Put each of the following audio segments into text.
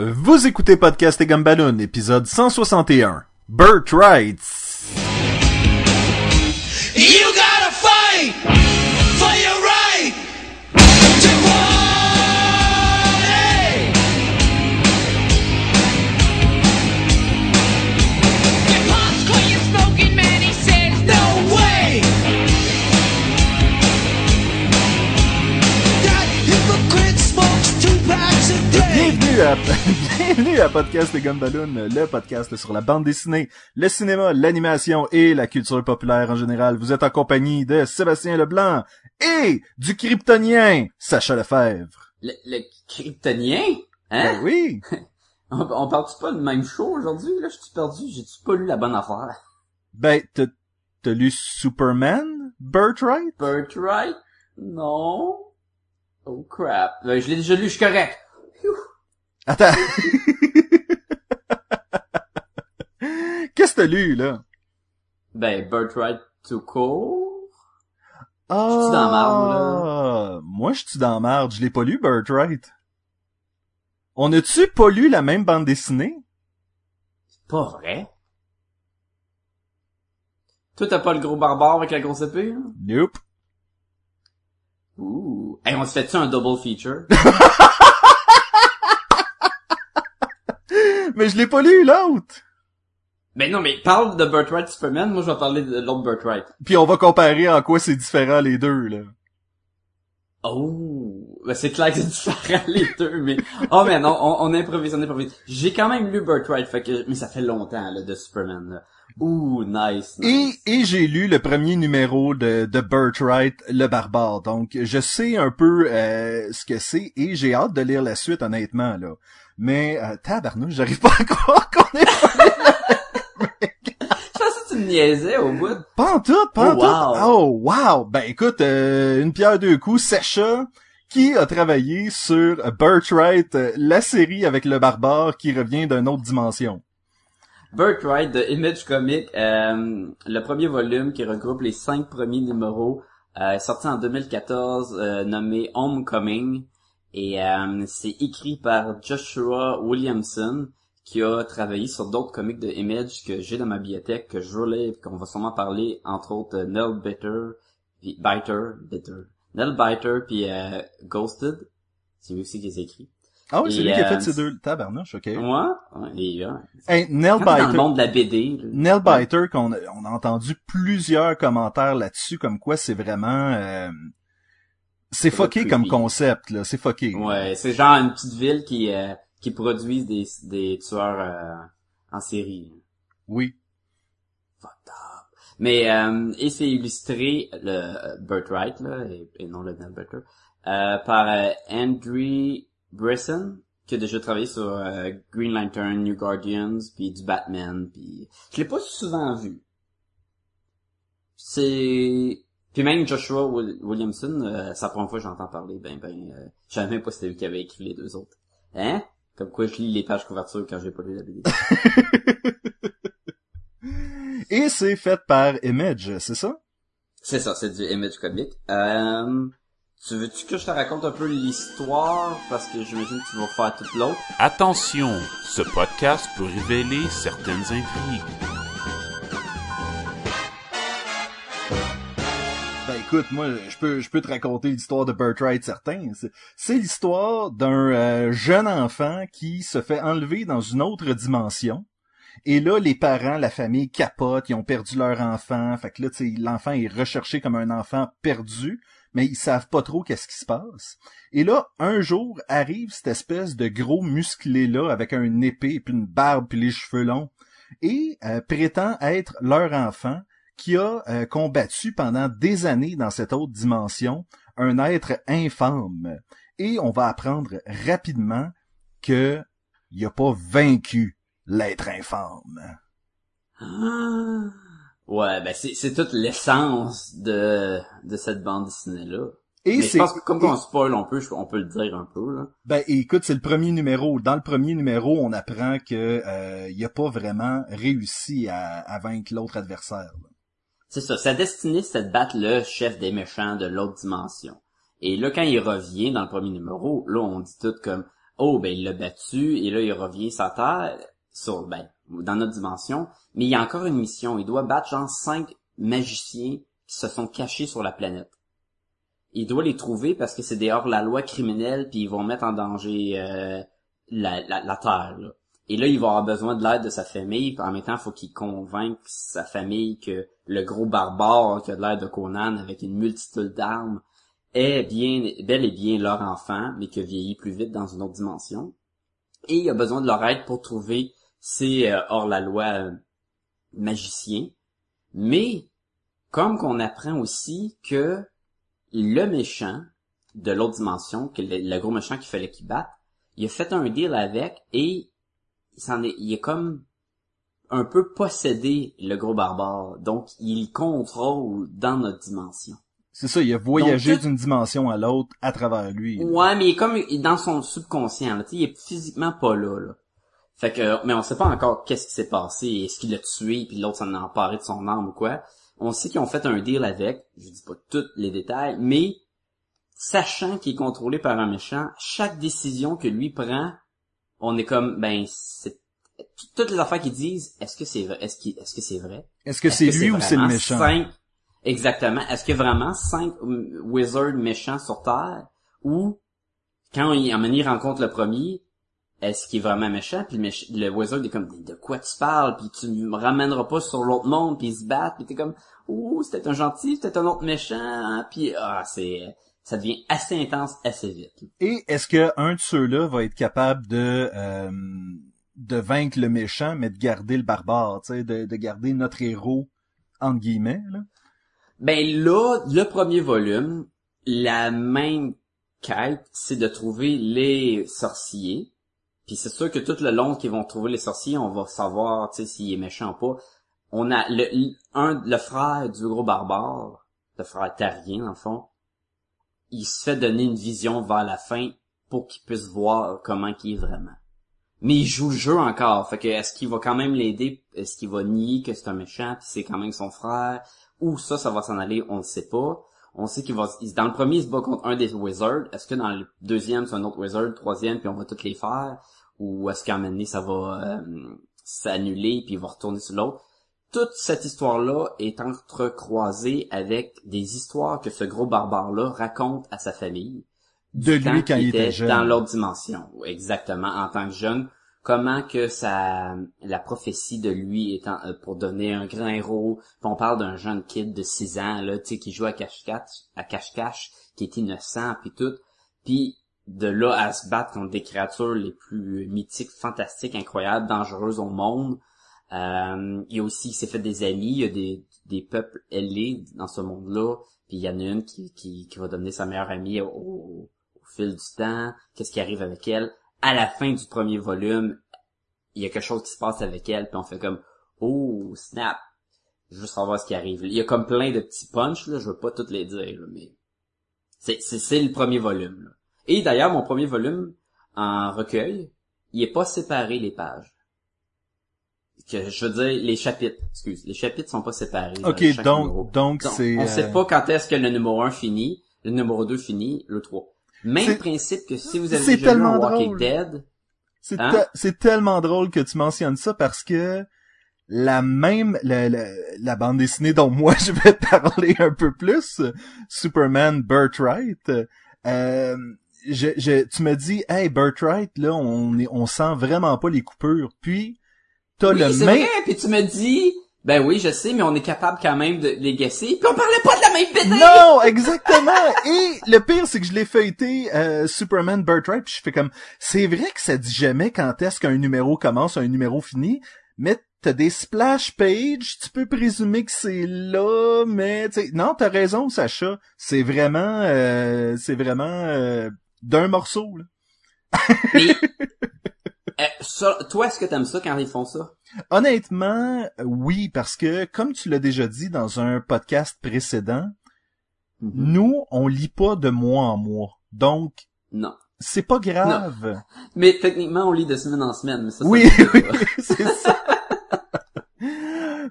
Vous écoutez Podcast et Gumballoon, épisode 161. Burt Rights. Bienvenue à, bienvenue à Podcast et Gumballoon, le podcast sur la bande dessinée, le cinéma, l'animation et la culture populaire en général. Vous êtes en compagnie de Sébastien Leblanc et du kryptonien Sacha Lefebvre. Le, le kryptonien? Hein? Ben oui! On, on parle-tu pas de même show aujourd'hui? Là, je suis perdu. J'ai-tu pas lu la bonne affaire? Ben, t'as t'as lu Superman, Burt Wright? Birthright? Non. Oh crap. Ben, je l'ai déjà lu, je suis correct. Phew. Attends. Qu'est-ce que t'as lu, là? Ben, Birthright to court? Ah, Je suis dans marde, Moi, je suis dans marde. Je l'ai pas lu, Burt Wright. On a-tu pas lu la même bande dessinée? Pas vrai. Toi, t'as pas le gros barbare avec la grosse épée? hein? Nope. Ouh. Hey, on se fait-tu un double feature? Mais je l'ai pas lu, l'autre. ben non, mais parle de Birthright Superman, moi je vais parler de l'autre Birthright. Puis on va comparer en quoi c'est différent les deux, là. Oh, ben c'est clair que c'est différent les deux, mais oh mais non, on, on improvise, on improvise. J'ai quand même lu Birthright, fait que mais ça fait longtemps là de Superman. Là. Ouh, nice. Et, nice. et j'ai lu le premier numéro de, de Burt Wright, Le Barbare. Donc, je sais un peu euh, ce que c'est et j'ai hâte de lire la suite, honnêtement, là. Mais, euh, tabarnouche, j'arrive pas à croire qu'on est Je pensais que tu me niaisais au bout. Pas en tout, pas en Oh, tout. wow. Oh, wow. Ben, écoute, euh, une pierre deux coups, Sacha, qui a travaillé sur Burt Wright, euh, la série avec le barbare qui revient d'une autre dimension. Birthright de Image Comic, euh, le premier volume qui regroupe les cinq premiers numéros, euh, sorti en 2014, euh, nommé Homecoming, et euh, c'est écrit par Joshua Williamson, qui a travaillé sur d'autres comics de Image que j'ai dans ma bibliothèque, que je et qu'on va sûrement parler, entre autres, euh, Nell Bitter, puis Biter, Bitter, Nell Biter, puis euh, Ghosted, c'est lui aussi qui les a écrit. Ah oui, c'est lui qui a euh, fait ces deux tabarnouche, ok. Ouais, ouais, et, euh, Hey, Nell t'es dans le Biter, monde de la BD, là. Nell Biter, qu'on a, on a entendu plusieurs commentaires là-dessus, comme quoi c'est vraiment... euh, c'est fucké comme concept, là. C'est fucké. Ouais, c'est genre une petite ville qui euh, qui produit des des tueurs euh, en série. Oui. Fucked up. Mais euh, et c'est illustré le euh, Birthright là et, et non le Nell Butter euh, par euh, Andrew Brisson qui a déjà travaillé sur Green Lantern, New Guardians, puis du Batman, puis je l'ai pas souvent vu. C'est puis même Joshua Wil- Williamson, euh, c'est la première fois que j'entends parler, ben ben, euh, je savais même pas c'était lui qui avait écrit les deux autres. Hein? Comme quoi je lis les pages couverture quand j'ai pas lu la BD. Et c'est fait par Image, c'est ça? C'est ça, c'est du Image Comic. Euh, tu veux-tu que je te raconte un peu l'histoire? Parce que j'imagine que tu vas faire toute l'autre. Attention, ce podcast peut révéler certaines intrigues. Écoute, moi, je peux, je peux te raconter l'histoire de Wright, certain. C'est- l'histoire d'un euh, jeune enfant qui se fait enlever dans une autre dimension. Et là, les parents, la famille capotent, ils ont perdu leur enfant. Fait que là, l'enfant est recherché comme un enfant perdu, mais ils savent pas trop qu'est-ce qui se passe. Et là, un jour, arrive cette espèce de gros musclé-là avec un épée, puis une barbe, puis les cheveux longs, et euh, prétend être leur enfant qui a euh, combattu pendant des années dans cette autre dimension un être infâme. Et on va apprendre rapidement que il a pas vaincu l'être infâme. Ah. Ouais, ben c'est, c'est toute l'essence de, de cette bande dessinée-là. Et Mais je c'est pense que comme qu'on spoil, on peut, on peut le dire un peu, là. ben écoute, c'est le premier numéro. Dans le premier numéro, on apprend que euh, il a pas vraiment réussi à, à vaincre l'autre adversaire. là. C'est ça. Sa destinée, c'est de battre le chef des méchants de l'autre dimension. Et là, quand il revient dans le premier numéro, là, on dit tout comme, oh ben il l'a battu et là il revient sur Terre, sur ben dans notre dimension, mais il y a encore une mission. Il doit battre genre cinq magiciens qui se sont cachés sur la planète. Il doit les trouver parce que c'est des hors-la-loi criminels puis ils vont mettre en danger euh, la, la, la Terre. Et là, il va avoir besoin de l'aide de sa famille. En même temps, faut qu'il convainque sa famille que le gros barbare qui a de l'air de Conan avec une multitude d'armes est bien, bel et bien leur enfant, mais qui a vieilli plus vite dans une autre dimension. Et il a besoin de leur aide pour trouver ces euh, hors-la-loi euh, magiciens. Mais, comme qu'on apprend aussi que le méchant de l'autre dimension, que le gros méchant qu'il fallait qu'il batte, il a fait un deal avec et il s'en est, il est comme un peu possédé le gros barbare. Donc, il contrôle dans notre dimension. C'est ça, il a voyagé tout- d'une dimension à l'autre à travers lui. Ouais, mais il est comme dans son subconscient. Là. Tu sais, Il est physiquement pas là. là. Fait que, mais on sait pas encore qu'est-ce qui s'est passé. Est-ce qu'il l'a tué puis l'autre s'en a emparé de son arme ou quoi. On sait qu'ils ont fait un deal avec. Je dis pas tous les détails, mais sachant qu'il est contrôlé par un méchant, chaque décision que lui prend, on est comme ben c'est toutes les affaires qu'ils disent. Est-ce que c'est vrai Est-ce qu'il est-ce que c'est vrai? Est-ce que c'est lui ou c'est le méchant? cinq- Exactement. Est-ce qu'il y a vraiment cinq euh, wizards méchants sur Terre? Ou quand il, donné, il rencontre le premier, est-ce qu'il est vraiment méchant? Puis le, méch- le wizard est comme de quoi tu parles? Puis tu me ramèneras pas sur l'autre monde puis ils se battent puis t'es comme ouh c'était un gentil c'était un autre méchant hein? puis ah c'est ça devient assez intense assez vite. Et est-ce que un de ceux-là va être capable de euh, de vaincre le méchant, mais de garder le barbare, tu sais, de, de garder notre héros entre guillemets là? Ben là, le premier volume, la même quête, c'est de trouver les sorciers. Puis c'est sûr que tout le long qu'ils vont trouver les sorciers, on va savoir, tu sais, s'il est méchant ou pas. On a le, un, le frère du gros barbare, le frère dans le fond, il se fait donner une vision vers la fin pour qu'il puisse voir comment il est vraiment. Mais il joue le jeu encore, fait que est-ce qu'il va quand même l'aider, est-ce qu'il va nier que c'est un méchant, puis c'est quand même son frère, où ça, ça va s'en aller, on ne sait pas. On sait qu'il va, dans le premier, il se bat contre un des wizards. Est-ce que dans le deuxième, c'est un autre wizard, troisième, puis on va toutes les faire? Ou est-ce qu'à un moment donné, ça va euh, s'annuler, puis il va retourner sur l'autre? Toute cette histoire-là est entrecroisée avec des histoires que ce gros barbare-là raconte à sa famille. De lui quand il était dans jeune. l'autre dimension. Exactement, en tant que jeune. Comment que ça, la prophétie de lui étant euh, pour devenir un grand héros. Puis on parle d'un jeune kid de 6 ans là, tu sais, qui joue à cache-cache, à cache-cache, qui est innocent puis tout. Puis de là à se battre contre des créatures les plus mythiques, fantastiques, incroyables, dangereuses au monde. Euh, il a aussi, il s'est fait des amis, il y a des, des peuples ailés dans ce monde-là. Puis il y en a une qui, qui, qui va devenir sa meilleure amie au, au- fil du temps. Qu'est-ce qui arrive avec elle? À la fin du premier volume, il y a quelque chose qui se passe avec elle, puis on fait comme Oh, snap! Veux savoir ce qui arrive. Il y a comme plein de petits punchs, là, je veux pas toutes les dire, mais c'est, c'est, le premier volume. Et d'ailleurs, mon premier volume en recueil, il est pas séparé les pages. Que je veux dire, les chapitres, excuse, les chapitres sont pas séparés. dans Ok, chaque donc numéro. donc c'est on euh, sait pas quand est-ce que le numéro 1 finit, le numéro 2 finit, le 3. Même principe que si vous avez déjà lu Walking drôle. Dead, C'est Hein? te- c'est tellement drôle que tu mentionnes ça parce que la même la, la, la bande dessinée dont moi je vais parler un peu plus, euh, Superman Birthright, euh, je, je, tu me dis hey Birthright là on est on sent vraiment pas les coupures puis t'as oui, le c'est même vrai, puis tu me dis, ben oui, je sais, mais on est capable quand même de les guesser, puis on parlait pas de la même BD! Non, exactement. Et le pire, c'est que je l'ai feuilleté euh, Superman Birthright, puis je fais comme, c'est vrai que ça dit jamais quand est-ce qu'un numéro commence, un numéro finit, mais t'as des splash pages, tu peux présumer que c'est là, mais tu sais, non, t'as raison, Sacha, c'est vraiment, euh, c'est vraiment euh, d'un morceau. Là. Ça- toi, est-ce que t'aimes ça quand ils font ça? Honnêtement, oui, parce que comme tu l'as déjà dit dans un podcast précédent, Mhm. nous, on lit pas de mois en mois, donc Non. c'est pas grave. Mais techniquement, on lit de semaine en semaine, mais ça, ça Oui, oui, c'est ça.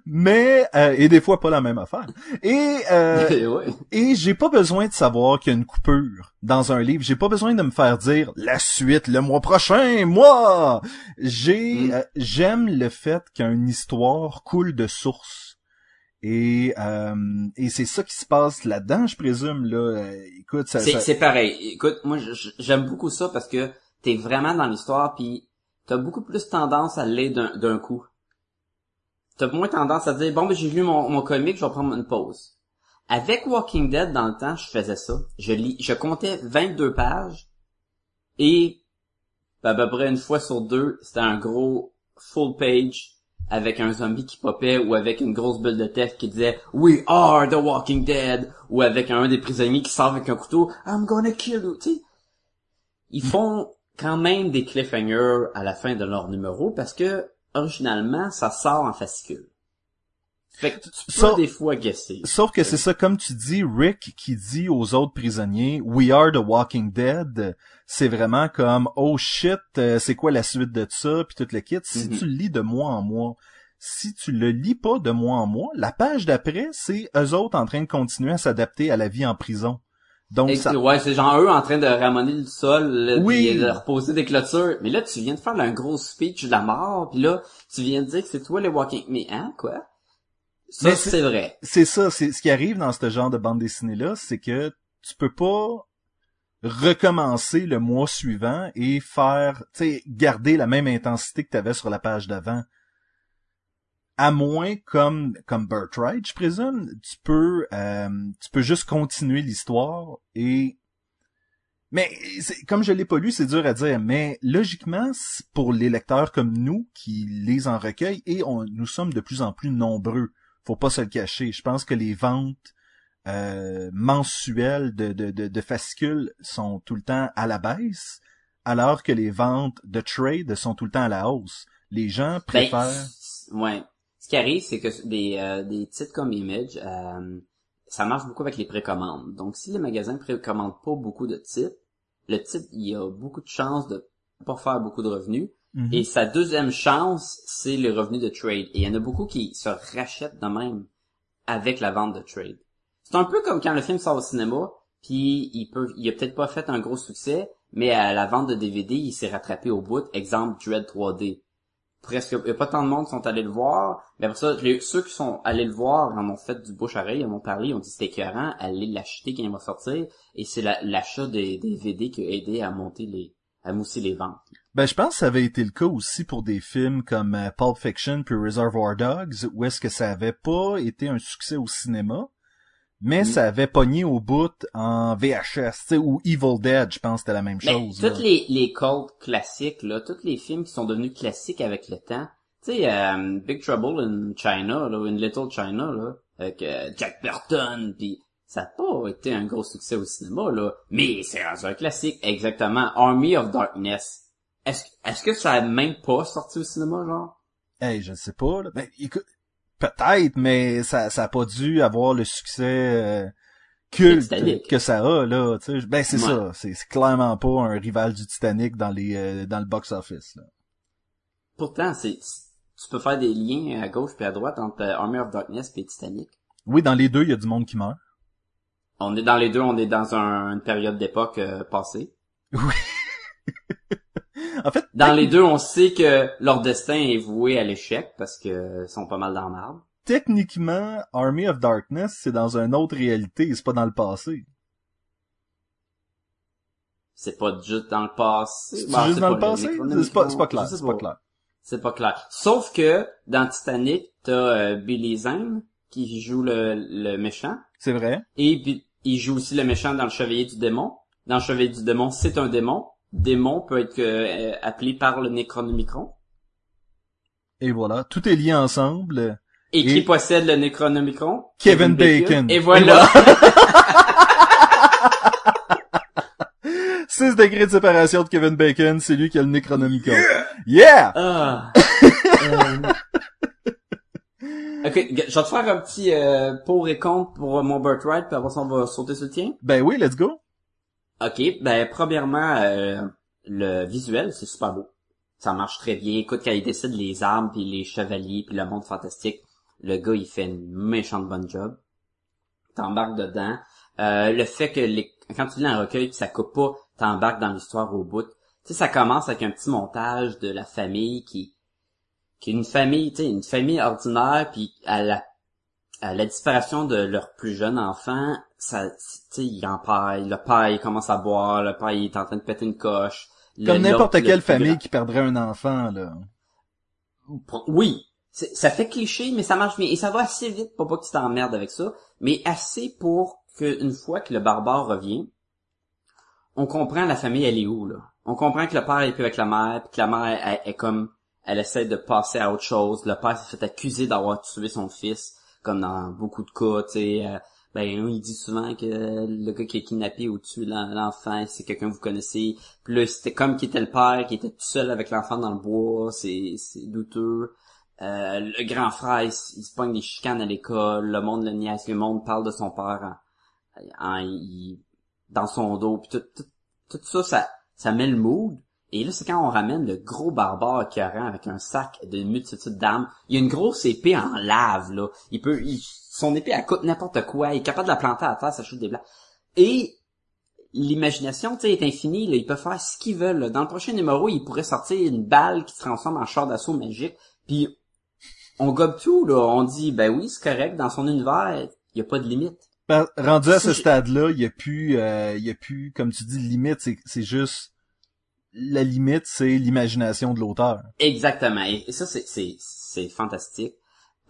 Mais euh, et des fois pas la même affaire. Et euh, ouais. et j'ai pas besoin de savoir qu'il y a une coupure dans un livre. J'ai pas besoin de me faire dire la suite le mois prochain. Moi, j'ai Mm. euh, j'aime le fait qu'une histoire coule de source. Et euh, et c'est ça qui se passe là-dedans, je présume là. Euh, écoute, ça, C'est, ça- c'est pareil. Écoute, moi, j'aime beaucoup ça parce que t'es vraiment dans l'histoire puis t'as beaucoup plus tendance à lire d'un, d'un coup. T'as moins tendance à dire, bon, ben, j'ai lu mon, mon comic, je vais prendre une pause. Avec Walking Dead, dans le temps, je faisais ça. Je lis, je comptais 22 pages et à peu près une fois sur deux, c'était un gros full page avec un zombie qui popait ou avec une grosse bulle de texte qui disait We are the Walking Dead ou avec un des prisonniers qui sort avec un couteau I'm gonna kill you. Ils font quand même des cliffhangers à la fin de leur numéro parce que originalement ça sort en fascicule. Fait que tu peux Ça- des fois guesser. Sauf que c'est ça, comme tu dis, Rick qui dit aux autres prisonniers, We are the Walking Dead, c'est vraiment comme, oh shit, euh, c'est quoi la suite de ça, puis tout le kit. Si Mhm. tu le lis de mois en mois, si tu le lis pas de mois en mois, la page d'après, c'est eux autres en train de continuer à s'adapter à la vie en prison. Donc Et- ça, Ouais, c'est genre eux en train de ramoner le sol, Oui. puis de reposer des clôtures. Mais là, tu viens de faire un gros speech de la mort, puis là, tu viens de dire que c'est toi les Walking... Mais hein, quoi? Ça, c'est- vrai. c'est ça, c'est ce qui arrive dans ce genre de bande dessinée là, c'est que tu peux pas recommencer le mois suivant et faire, tu sais, garder la même intensité que tu avais sur la page d'avant. À moins comme comme Birthright, je présume, tu peux euh, tu peux juste continuer l'histoire et mais comme je l'ai pas lu, c'est dur à dire, mais logiquement, c'est pour les lecteurs comme nous qui lisent en recueil et on, nous sommes de plus en plus nombreux faut pas se le cacher. Je pense que les ventes euh, mensuelles de, de, de, de fascicules sont tout le temps à la baisse, alors que les ventes de trade sont tout le temps à la hausse. Les gens Ben, préfèrent... ouais. Ce qui arrive, c'est que des, euh, des titres comme Image, euh, ça marche beaucoup avec les précommandes. Donc, si les magasins précommandent pas beaucoup de titres, le titre, il a beaucoup de chances de pas faire beaucoup de revenus. Mhm. Et sa deuxième chance, c'est le revenu de trade. Et il y en a beaucoup qui se rachètent de même avec la vente de trade. C'est un peu comme quand le film sort au cinéma, puis il peut, il a peut-être pas fait un gros succès, mais à la vente de DVD, il s'est rattrapé au bout. Exemple, Dread 3D. Presque, y a pas tant de monde qui sont allés le voir, mais après ça, ceux qui sont allés le voir en ont fait du bouche-oreille, ils en ont parlé, ils ont dit c'était écœurant, allez l'acheter quand il va sortir, et c'est la- l'achat des DVD qui a aidé à monter les, à mousser les ventes. Ben, je pense que ça avait été le cas aussi pour des films comme euh, Pulp Fiction puis Reservoir Dogs, où est-ce que ça avait pas été un succès au cinéma, mais Mm. ça avait pogné au bout en VHS, tu sais, ou Evil Dead, je pense que c'était la même chose. toutes les, les cultes classiques, là, tous les films qui sont devenus classiques avec le temps. Tu sais, euh, Big Trouble in China, là, ou In Little China, là, avec euh, Jack Burton, puis ça n'a pas été un gros succès au cinéma, là, mais c'est un classique, exactement. Army of Darkness. Est-ce est-ce que ça a même pas sorti au cinéma, genre? Hey, je ne sais pas. Là. Ben, écoute, peut-être, mais ça, ça a pas dû avoir le succès euh, culte que ça a là. Ben c'est Ouais. ça. C'est clairement pas un rival du Titanic dans les euh, dans le box office. Là. Pourtant, c'est tu peux faire des liens à gauche puis à droite entre euh, Army of Darkness et Titanic. Oui, dans les deux, il y a du monde qui meurt. On est dans les deux, on est dans un- une période d'époque euh, passée. En fait, Dans les deux, on sait que leur destin est voué à l'échec parce que sont pas mal dans marbre. techniquement, Army of Darkness, c'est dans une autre réalité, c'est pas dans le passé. C'est pas juste dans le passé. C'est Bon, juste dans le passé? C'est pas, clair, c'est pas clair. C'est pas clair. Sauf que dans Titanic, t'as euh, Billy Zane qui joue le, le méchant C'est vrai. et il joue aussi le méchant dans le Chevalier du démon. Dans le Chevalier du démon, c'est un démon. Démon peut être euh, appelé par le Necronomicon. Et voilà, tout est lié ensemble. Et, qui possède le Necronomicon? Kevin Bacon. Et voilà. 6 degrés de séparation de Kevin Bacon, c'est lui qui a le Necronomicon. Yeah! Ah. Euh. Ok, je vais te faire un petit euh, pour et contre pour mon birthright, puis après ça on va sauter sur le tien. Ben oui, let's go. Ok, ben premièrement, euh, le visuel, c'est super beau. Ça marche très bien. Écoute, quand ils décident les armes, puis les chevaliers, puis le monde fantastique, Le gars, il fait une méchante bonne job. T'embarques dedans. Euh, le fait que les, quand tu lis un recueil, ça coupe pas, t'embarques dans l'histoire au bout. Tu sais, ça commence avec un petit montage de la famille qui, qui est une famille, tu sais, une famille ordinaire, puis à la, à la disparition de leur plus jeune enfant, ça, tu sais, il en paille, le père, il commence à boire, le père, il est en train de péter une coche. Comme n'importe quelle famille grand- qui perdrait un enfant, là. Oui, ça fait cliché, mais ça marche bien. Et ça va assez vite pour pas que tu t'emmerdes avec ça, mais assez pour qu'une fois que le barbare revient, on comprend la famille, elle est où, là. On comprend que le père est plus avec la mère, puis que la mère, est comme, elle essaie de passer à autre chose. Le père s'est fait accuser d'avoir tué son fils, comme dans beaucoup de cas, tu sais. euh, ben, il dit souvent que le gars qui a kidnappé ou tué l'en- l'enfant, c'est quelqu'un que vous connaissez. Puis là, c'était comme qui était le père, qui était tout seul avec l'enfant dans le bois, c'est douteux. Euh, le grand frère, il, se pogne des chicanes à l'école, le monde le niaise, le monde parle de son père en, en- dans son dos, puis tout, tout, tout ça, ça, ça met le mood. Et là, c'est quand on ramène le gros barbare écœurant avec un sac de multitude d'armes. Il y a une grosse épée en lave, là. Il peut, il- son épée, elle coûte n'importe quoi. Il est capable de la planter à terre, ça chute des blancs. Et l'imagination, tu sais, est infinie, là. Ils peuvent faire ce qu'ils veulent, là. Dans le prochain numéro, ils pourraient sortir une balle qui se transforme en char d'assaut magique. Puis, on gobe tout, là. On dit, ben oui, c'est correct. Dans son univers, il y a pas de limite. Ben, rendu à Si ce stade-là, il y a plus, euh, il y a plus, comme tu dis, limite, c'est juste, la limite, c'est l'imagination de l'auteur. Exactement. Et, ça, c'est, fantastique.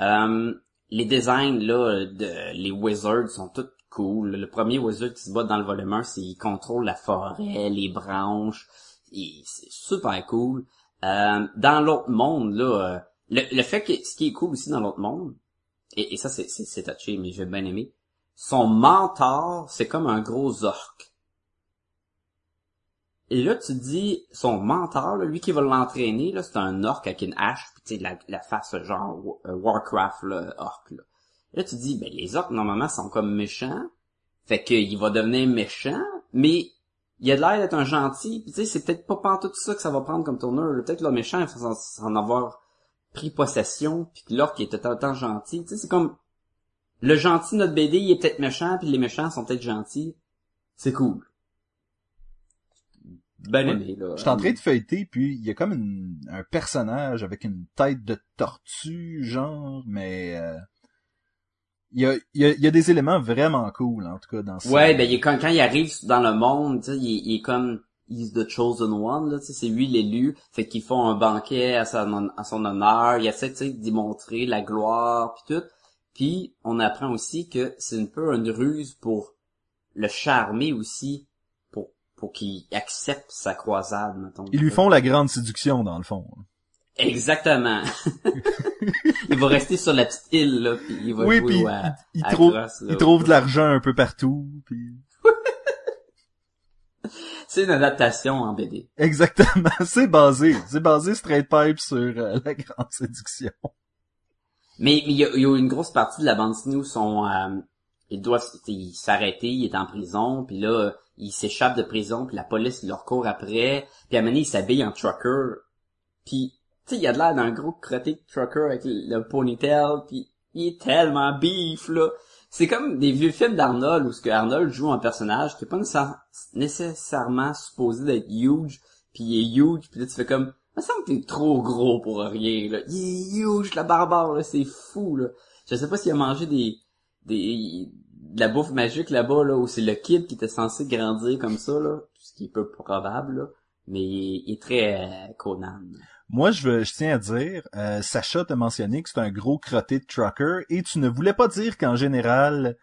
Euh, les designs, là, de, les wizards sont tous cool. Le premier wizard qui se bat dans le volume 1, c'est, il contrôle la forêt, les branches. C'est super cool. Euh, dans l'autre monde, là, euh, le, le fait que, ce qui est cool aussi dans l'autre monde, et, et ça, c'est touché, mais j'ai bien aimé, son mentor, c'est comme un gros orc. Et là, tu dis, son mentor, lui qui va l'entraîner, là, c'est un orc avec une hache, puis tu sais, la, la face genre euh, Warcraft, là, orc, là. Là, tu dis, ben, les orcs, normalement, sont comme méchants. Fait qu'il va devenir méchant, mais il a l'air d'être un gentil, puis tu sais, c'est peut-être pas pantoute ça que ça va prendre comme tourneur. Peut-être que le méchant, il faut s'en- avoir pris possession, puis que l'orc, il était tout temps gentil. Tu sais, c'est comme, le gentil de notre BD, il est peut-être méchant, puis les méchants sont peut-être gentils. C'est cool. Ben aimé, là. Je suis en train de feuilleter, puis il y a comme une- un personnage avec une tête de tortue, genre, mais euh, il y, a, il y, a, il y a des éléments vraiment cool, en tout cas, dans ça. Ouais, ben il est quand, quand il arrive dans le monde, tu sais, il, est- il est comme he's the chosen one là, c'est lui l'élu, fait qu'ils font un banquet à, sa- à son honneur, il essaie tu sais d'y montrer la gloire puis tout. Puis on apprend aussi que c'est un peu une ruse pour le charmer aussi pour qu'il accepte sa croisade, mettons. Ils lui font la grande séduction, dans le fond. Exactement. il va rester sur la petite île là, puis il va oui, jouer puis à- il, à trouve, là. il trouve de l'argent un peu partout, puis... C'est une adaptation en BD. Exactement, c'est basé, c'est basé straight pipe sur euh, la grande séduction. Mais il y a, il y a une grosse partie de la bande dessinée où sont euh, ils doivent s'arrêter, il est en prison, puis là il s'échappe de prison, puis la police leur court après, puis à un moment donné, en trucker, puis tu sais il a de l'air d'un gros crotté de trucker avec le, ponytail, puis il est tellement beef là. C'est comme des vieux films d'Arnold où ce que Arnold joue un personnage qui est pas nécessaire- nécessairement supposé d'être huge, puis il est huge, puis là tu fais comme me semble que t'es trop gros pour rien, là. Il est huge, la barbare, là, c'est fou, là. Je sais pas s'il a mangé des, des, de la bouffe magique là-bas, là, où c'est le kid qui était censé grandir comme ça, là. Ce qui est peu probable, là. Mais il est, il est très euh, Conan. Moi, je, veux, je tiens à dire, euh, Sacha t'a mentionné que c'est un gros crotté de trucker, et tu ne voulais pas dire qu'en général,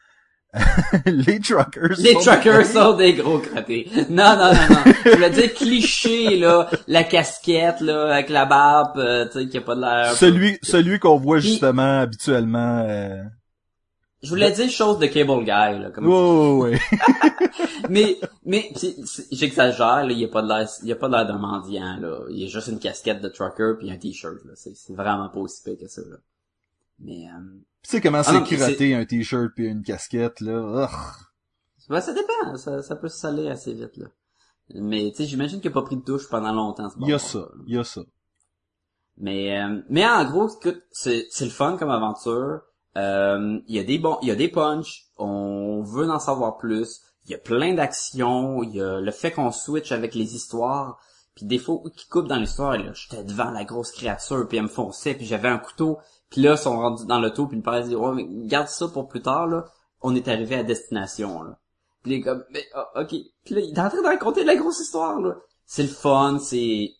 les truckers Les sont- truckers sont des gros crottés. Non, non, non, non. Je voulais dire cliché, là. La casquette, là, avec la barbe, euh, tu sais, qui a pas de l'air... Celui, celui qu'on voit Puis- justement habituellement. Euh... Je voulais dire chose de Cable Guy, là. Comme ouais. mais mais j'exagère là il y a pas de l'air il y a pas de l'air d'un mendiant là il y a juste une casquette de trucker puis un t-shirt là c'est vraiment pas aussi pire que ça là mais euh, Tu sais comment Ah c'est un t-shirt puis une casquette là. Ben, ça dépend ça, ça peut se saler assez vite là mais tu sais j'imagine qu'il a pas pris de douche pendant longtemps ce Il y a ça, il y a ça. Mais euh, mais en gros, écoute, c'est c'est le fun comme aventure. Euh, Il y a des bons, il y a des punchs. On veut en savoir plus. Il y a plein d'actions. Il y a le fait qu'on switch avec les histoires. Puis des fois qui coupent dans l'histoire, là, j'étais devant la grosse créature, puis elle me fonçait, puis j'avais un couteau. Puis là, ils sont rendus dans l'auto, puis le père dit, ouais, mais garde ça pour plus tard, là. On est arrivé à destination, là. Puis il est comme, mais, ah, ok. Puis là, il est en train de raconter la grosse histoire, là. C'est le fun, c'est...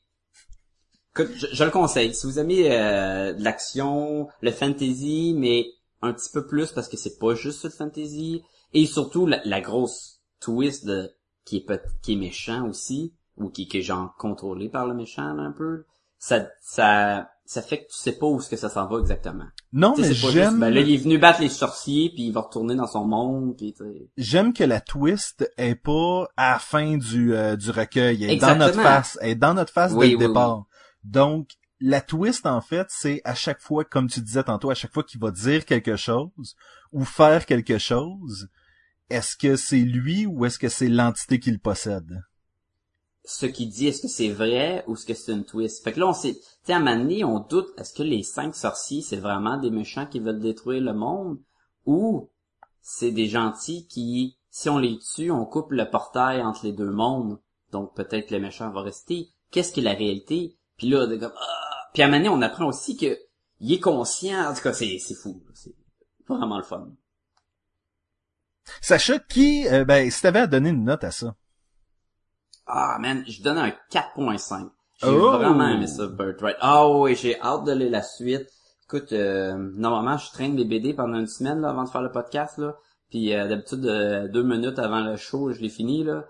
Je, le conseille. Si vous aimez euh, l'action, le fantasy, mais un petit peu plus parce que c'est pas juste le fantasy, et surtout la, la grosse twist de qui est peut- qui est méchant aussi, ou qui, qui est genre contrôlé par le méchant là, un peu, ça ça ça fait que tu sais pas où est-ce que ça s'en va exactement. Non, mais j'aime ben là il est venu battre les sorciers puis il va retourner dans son monde puis j'aime que la twist est pas à la fin du euh, du recueil, elle est dans Exactement. notre face, elle est dans notre face Oui, dès le oui, départ. Donc la twist en fait, c'est à chaque fois comme tu disais tantôt, à chaque fois qu'il va dire quelque chose ou faire quelque chose, est-ce que c'est lui ou est-ce que c'est l'entité qui le possède? Ce qu'il dit, est-ce que c'est vrai ou est-ce que c'est une twist? Fait que là, on s'est, tu à un moment donné, on doute, est-ce que les cinq sorciers, c'est vraiment des méchants qui veulent détruire le monde? Ou c'est des gentils qui, si on les tue, on coupe le portail entre les deux mondes. Donc peut-être que le méchant va rester. Qu'est-ce qui est la réalité? Puis là, comme, ah! Puis à un moment donné, on apprend aussi que il est conscient. En tout cas, c'est, c'est fou. C'est vraiment le fun. Sacha qui euh, ben si t'avais à donner une note à ça? Ah, man, je donne un 4.5. J'ai Oh! vraiment aimé ça, Birthright. Ah oui, j'ai hâte de lire la suite. Écoute, euh, normalement, je traîne mes BD pendant une semaine là, avant de faire le podcast. là. Puis euh, d'habitude, euh, deux minutes avant le show, je l'ai fini. là.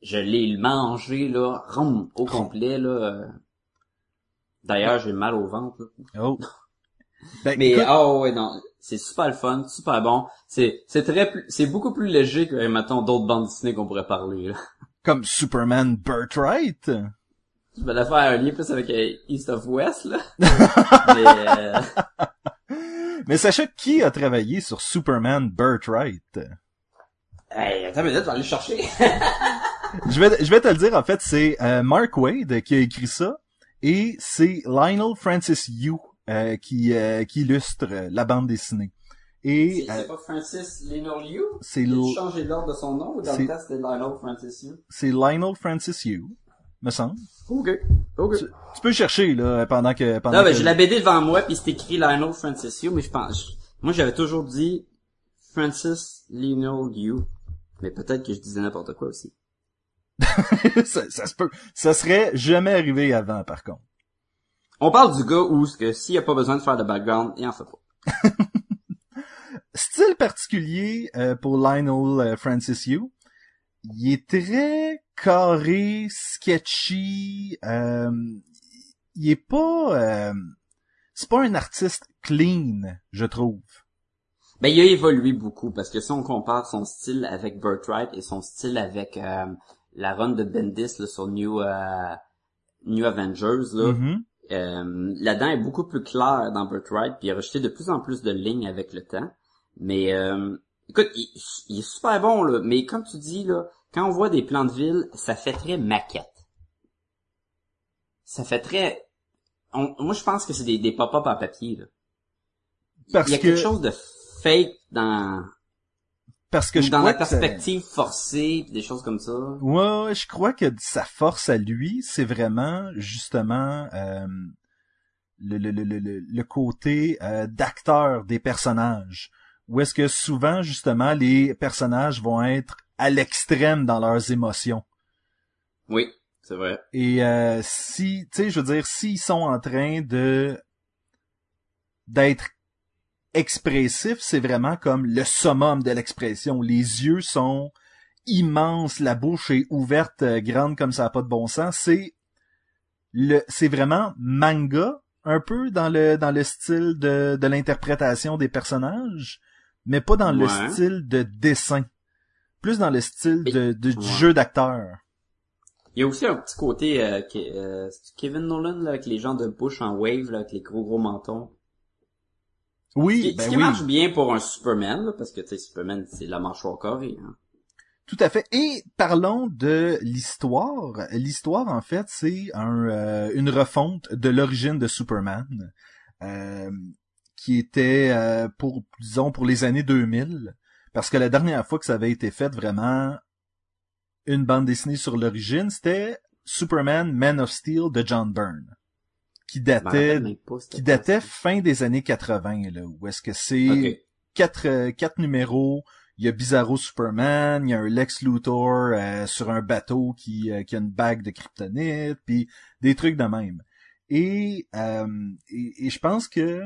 Je l'ai mangé, là, rond, au complet. là. D'ailleurs, j'ai mal au ventre. là. Oh. Ben, Mais écoute, ah ouais, non, c'est super le fun, super bon. C'est c'est très plus- c'est beaucoup plus léger que mettons d'autres bandes dessinées qu'on pourrait parler. Là. comme Superman Birthright? Je vais la faire un lien plus avec euh, East of West, là. Mais, euh, Mais Sacha qui a travaillé sur Superman Birthright? Hey, attends une minute, je vais aller le chercher. Je vais, je vais te le dire, en fait, c'est euh, Mark Wade qui a écrit ça, et c'est Lionel Francis Yu euh, qui, euh, qui illustre euh, la bande dessinée. Et C'est euh, c'est pas Francis Lionel Yu? c'est Il a changé l'ordre de son nom ou dans le test c'était Lionel Francis Yu? c'est Lionel Francis Yu, me semble. Ok. Ok. Tu, tu peux chercher là pendant que pendant Non, ben, que- j'ai la BD devant moi, puis c'est écrit Lionel Francis Yu, mais je pense... moi, j'avais toujours dit Francis Lionel Yu. Mais peut-être que je disais n'importe quoi aussi. ça, ça se peut. Ça serait jamais arrivé avant, par contre. On parle du gars où, que s'il y a pas besoin de faire de background, il en fait pas. Style particulier euh, pour Lionel euh, Francis Yu. Il est très carré, sketchy. euh, il est pas. euh, c'est pas un artiste clean, je trouve. Ben, il a évolué beaucoup, parce que si on compare son style avec Birthright et son style avec euh, la run de Bendis là, sur New, euh, New Avengers, là, Mhm. euh, là-dedans est beaucoup plus clair dans Birthright, puis il a rejeté de plus en plus de lignes avec le temps. Mais euh, écoute, il, il est super bon, là, mais comme tu dis, là, quand on voit des plans de ville, ça fait très maquette. Ça fait très... on- moi, je pense que c'est des, des pop-up en papier. Là. Parce il y a que quelque chose de fake dans, parce que ou je dans crois la que ça- perspective forcée, pis des choses comme ça. Ouais, ouais, je crois que sa force à lui, c'est vraiment justement euh, le, le, le, le, le- le côté euh, d'acteur des personnages. Où est-ce que souvent, justement, les personnages vont être à l'extrême dans leurs émotions. Oui, c'est vrai. Et euh, si, tu sais, je veux dire, s'ils sont en train de d'être expressifs, c'est vraiment comme le summum de l'expression. Les yeux sont immenses, la bouche est ouverte, euh, grande comme ça a pas de bon sens. C'est le, c'est vraiment manga, un peu dans le dans le style de de l'interprétation des personnages, mais pas dans le style de dessin. Plus dans le style de, du jeu d'acteur. Il y a aussi un petit côté euh, qui- euh, Kevin Nolan là, avec les gens de Bush en wave là, avec les gros gros mentons. Oui, Ce qui, ben ce qui oui. marche bien pour un Superman là, parce que tu sais Superman c'est la mâchoire carrée. Hein. Tout à fait. Et parlons de l'histoire. L'histoire, en fait, c'est un, euh, une refonte de l'origine de Superman, euh, qui était euh, pour, disons, pour les années 2000, parce que la dernière fois que ça avait été fait vraiment une bande dessinée sur l'origine, c'était Superman Man of Steel de John Byrne, qui datait, qui datait fin des années 80, là, où est-ce que c'est quatre, euh, quatre numéros. Il y a Bizarro Superman, il y a un Lex Luthor euh, sur un bateau qui, euh, qui a une bague de kryptonite, puis des trucs de même. Et, euh, et, et je pense que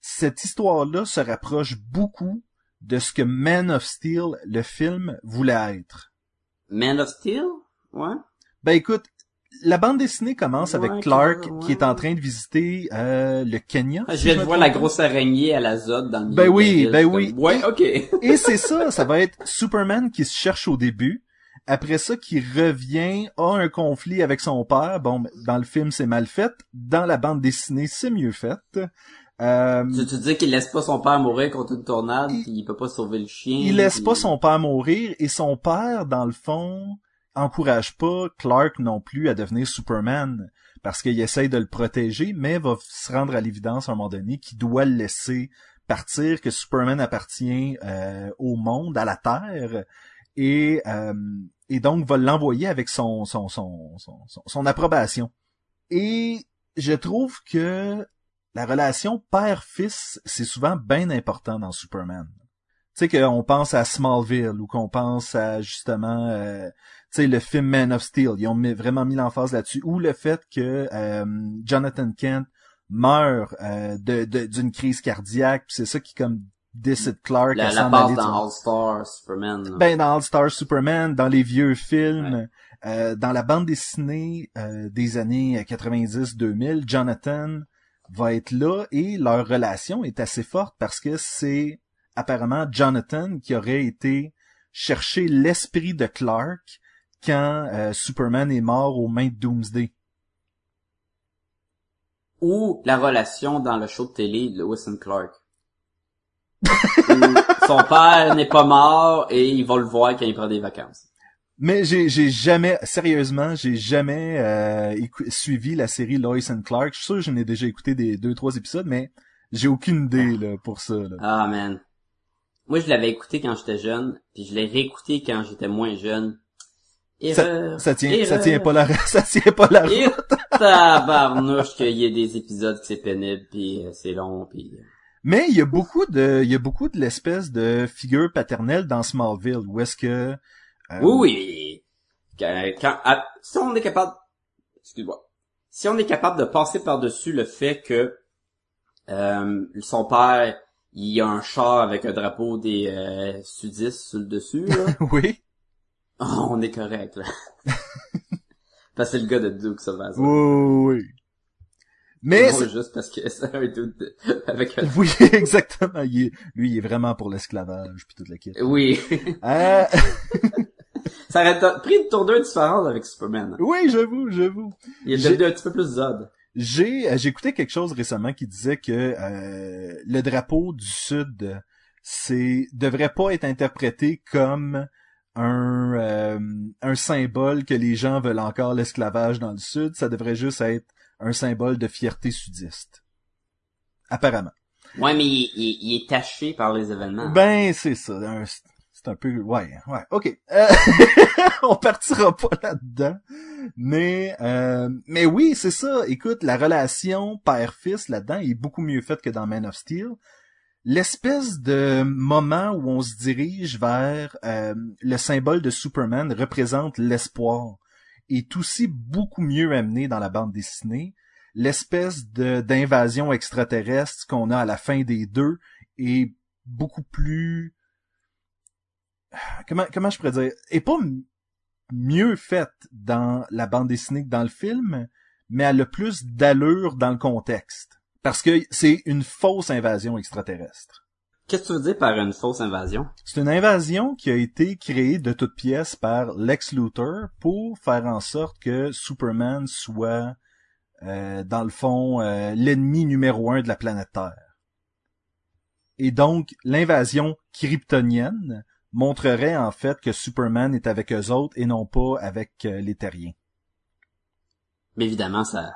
cette histoire-là se rapproche beaucoup de ce que Man of Steel, le film, voulait être. Man of Steel? Ouais. Ben écoute, la bande dessinée commence Ouais, avec Clark ouais, qui est en train de visiter euh, le Kenya. Je si viens de voir la grosse araignée à la zone dans le Ben oui, ben je oui. suis comme, Ouais, ok. Et c'est ça, ça va être Superman qui se cherche au début, après ça qui revient, a un conflit avec son père. Bon, ben, dans le film c'est mal fait, dans la bande dessinée c'est mieux fait. Euh, Tu, tu dis qu'il laisse pas son père mourir contre une tornade, Il- puis il peut pas sauver le chien. il laisse puis- pas son père mourir et son père, dans le fond, encourage pas Clark non plus à devenir Superman parce qu'il essaye de le protéger, mais va se rendre à l'évidence à un moment donné qu'il doit le laisser partir, que Superman appartient euh, au monde, à la Terre, et, euh, donc va l'envoyer avec son approbation. Et je trouve que la relation père-fils, c'est souvent bien important dans Superman. Tu sais qu'on pense à Smallville ou qu'on pense à justement euh, tu sais le film Man of Steel, ils ont mis- vraiment mis l'emphase là-dessus ou le fait que euh, Jonathan Kent meurt euh, de de- d'une crise cardiaque, c'est ça qui comme décide Clark La, à s'en aller dans All-Star Superman. là. ben dans All Star Superman, dans les vieux films, euh, dans la bande dessinée euh, des années 90-2000, Jonathan va être là et leur relation est assez forte parce que c'est apparemment Jonathan qui aurait été chercher l'esprit de Clark quand euh, Superman est mort aux mains de Doomsday. Ou la relation dans le show de télé de Lewis and Clark. Où son père n'est pas mort et il va le voir quand il prend des vacances. Mais j'ai j'ai jamais sérieusement j'ai jamais euh, suivi la série Lois and Clark. Je suis sûr que j'en ai déjà écouté des deux trois épisodes, mais j'ai aucune idée là pour ça. Là. Ah man. Moi je l'avais écouté quand j'étais jeune, puis je l'ai réécouté quand j'étais moins jeune. Erreur. Ça tient ça tient pas la ça tient pas la Et tabarnouche qu'il y ait des épisodes que c'est pénible, puis euh, c'est long, puis... euh, Mais il y a beaucoup de il y a beaucoup de l'espèce de figure paternelle dans Smallville où est-ce que euh, Oui, oui. Quand, quand- ah, si on est capable, excuse-moi, si on est capable de passer par-dessus le fait que euh, son père, il y a un char avec un drapeau des euh, sudistes sur le dessus, là, oui oh, on est correct, là. parce que c'est le gars de Duke Sauvage. oui oui, oui. Mais c'est- juste parce que c'est un dude de- avec un... oui exactement il est- lui il est vraiment pour l'esclavage puis toute la kit. Oui. Euh, Ça aurait pris une tournure différente avec Superman. oui j'avoue j'avoue. Il est devenu un petit peu plus Zod. J'ai euh, écouté quelque chose récemment qui disait que euh, le drapeau du sud c'est devrait pas être interprété comme un euh, un symbole que les gens veulent encore l'esclavage dans le sud, ça devrait juste être un symbole de fierté sudiste. Apparemment. Ouais, mais il, il- il est taché par les événements. Ben c'est ça, un- c'est un peu ouais, ouais. OK. Euh, on partira pas là-dedans. Mais euh, mais oui, c'est ça. Écoute, la relation père-fils là-dedans est beaucoup mieux faite que dans Man of Steel. L'espèce de moment où on se dirige vers euh, le symbole de Superman représente l'espoir est aussi beaucoup mieux amené dans la bande dessinée. L'espèce de d'invasion extraterrestre qu'on a à la fin des deux est beaucoup plus comment comment je pourrais dire? Est pas mieux faite dans la bande dessinée que dans le film, mais elle a plus d'allure dans le contexte parce que c'est une fausse invasion extraterrestre. Qu'est-ce que tu veux dire par une fausse invasion? C'est une invasion qui a été créée de toutes pièces par Lex Luthor pour faire en sorte que Superman soit, euh, dans le fond, euh, l'ennemi numéro un de la planète Terre. Et donc, l'invasion kryptonienne montrerait en fait que Superman est avec eux autres et non pas avec euh, les terriens. Mais évidemment, ça,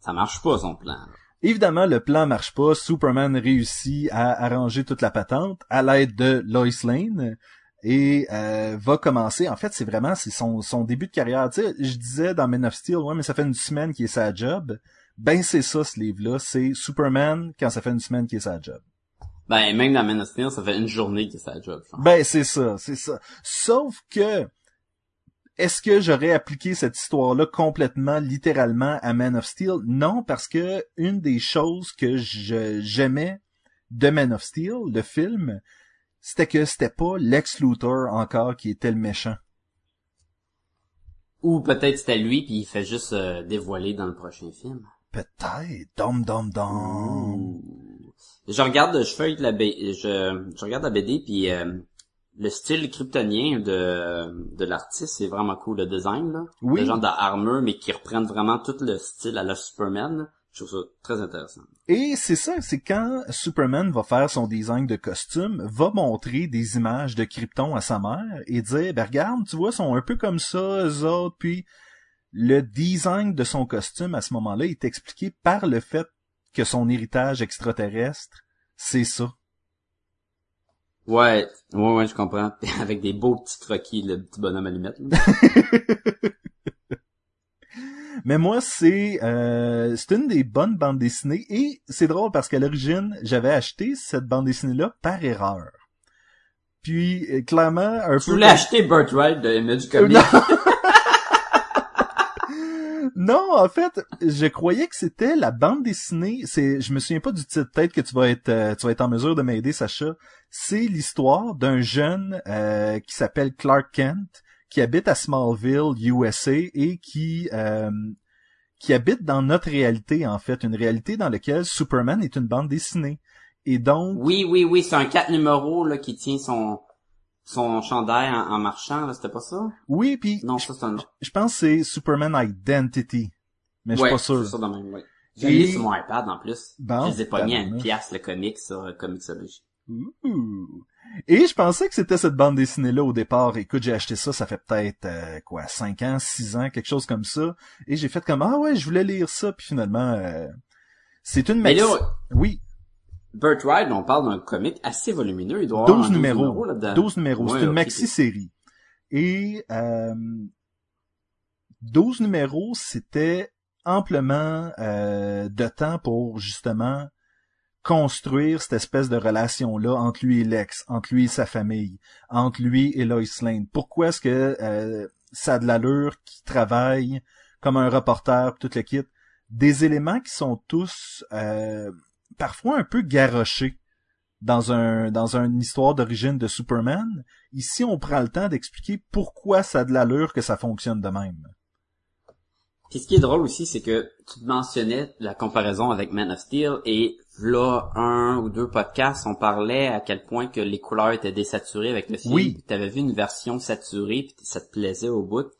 ça marche pas, son plan. Évidemment, le plan marche pas. Superman réussit à arranger toute la patente à l'aide de Lois Lane et euh, va commencer. En fait, c'est vraiment c'est son, son début de carrière. Tu sais, je disais dans Men of Steel, ouais, mais ça fait une semaine qu'il est sa job. Ben c'est ça ce livre-là, c'est Superman quand ça fait une semaine qu'il est sa job. Ben, même dans Man of Steel, ça fait une journée que la job. Ben c'est ça, c'est ça. Sauf que est-ce que j'aurais appliqué cette histoire-là complètement, littéralement, à Man of Steel? Non, parce que une des choses que je- j'aimais de Man of Steel, le film, c'était que c'était pas Lex Luthor encore qui était le méchant. Ou peut-être c'était lui, puis il fait juste euh, dévoiler dans le prochain film. Peut-être. Dom, dom, dom. Ouh. Je regarde, je feuille la B, je, je regarde la BD, puis euh, le style kryptonien de, de l'artiste, c'est vraiment cool, le design, là. Oui. Le genre d'armure, mais qui reprennent vraiment tout le style à la Superman, là. Je trouve ça très intéressant. Et c'est ça, c'est quand Superman va faire son design de costume, va montrer des images de Krypton à sa mère et dire, ben regarde, tu vois, ils sont un peu comme ça, eux autres, puis le design de son costume à ce moment-là est expliqué par le fait que son héritage extraterrestre, c'est ça. Ouais, ouais, ouais, je comprends. Avec des beaux petits croquis, le petit bonhomme allumette. là. Mais moi, c'est euh, c'est une des bonnes bandes dessinées et c'est drôle parce qu'à l'origine, j'avais acheté cette bande dessinée-là par erreur. Puis euh, clairement, un Tu peu voulais acheter Birthright de Image Comics. Non, en fait, je croyais que c'était la bande dessinée. C'est, je me souviens pas du titre. Peut-être que tu vas être, euh, tu vas être en mesure de m'aider, Sacha. C'est l'histoire d'un jeune euh, qui s'appelle Clark Kent, qui habite à Smallville, USA, et qui euh, qui habite dans notre réalité, en fait, une réalité dans laquelle Superman est une bande dessinée. Et donc, Oui, oui, oui, c'est un 4 numéros, là, qui tient son, son chandail en, en marchant, là, c'était pas ça? oui, puis Non, je, ça, c'est un... je pense que c'est Superman Identity, mais je suis pas sûr. c'est ça de même, ouais. J'ai Et- lu sur mon iPad, en plus. Bon, je les ai pognés à une pièce, le comic, sur euh, Comixology. Ouh. Et je pensais que c'était cette bande dessinée-là au départ. Écoute, j'ai acheté ça, ça fait peut-être euh, quoi, 5 ans, 6 ans, quelque chose comme ça. Et j'ai fait comme ah ouais, je voulais lire ça, puis finalement euh, c'est une Mais là, Oui, Birthright, on parle d'un comic assez volumineux. Il doit y avoir 12 un numéros. là-dedans. 12 numéros, c'est une maxi-série. Et euh, 12 numéros, c'était amplement euh, de temps pour justement construire cette espèce de relation-là entre lui et Lex, entre lui et sa famille, entre lui et Lois Lane. Pourquoi est-ce que euh, ça a de l'allure qui travaille comme un reporter, tout le kit? Des éléments qui sont tous euh, parfois un peu garochés dans un dans une histoire d'origine de Superman. Ici, on prend le temps d'expliquer pourquoi ça a de l'allure que ça fonctionne de même. Puis ce qui est drôle aussi, c'est que tu mentionnais la comparaison avec Man of Steel et là, un ou deux podcasts, on parlait à quel point que les couleurs étaient désaturées avec le film. Oui. Tu avais vu une version saturée puis ça te plaisait au bout.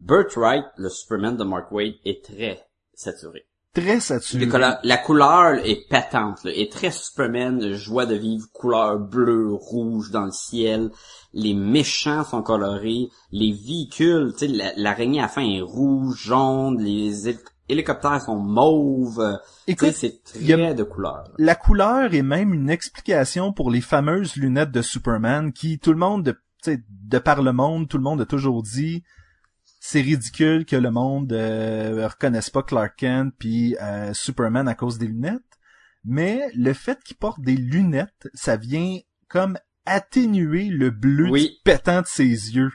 Birthright, le Superman de Mark Waid, est très saturé. Très saturé. La couleur est pétante, là, est très Superman, joie de vivre, couleur bleue, rouge dans le ciel. Les méchants sont colorés, les véhicules, tu sais, la- l'araignée à la fin est rouge, jaune, les héli- hélicoptères sont mauves. Écoute, c'est très de couleurs. là. la couleur est même une explication pour les fameuses lunettes de Superman qui tout le monde de, tu sais, de par le monde, tout le monde a toujours dit c'est ridicule que le monde euh, reconnaisse pas Clark Kent puis euh, Superman à cause des lunettes. Mais le fait qu'il porte des lunettes, ça vient comme atténuer le bleu Oui. pétant de ses yeux.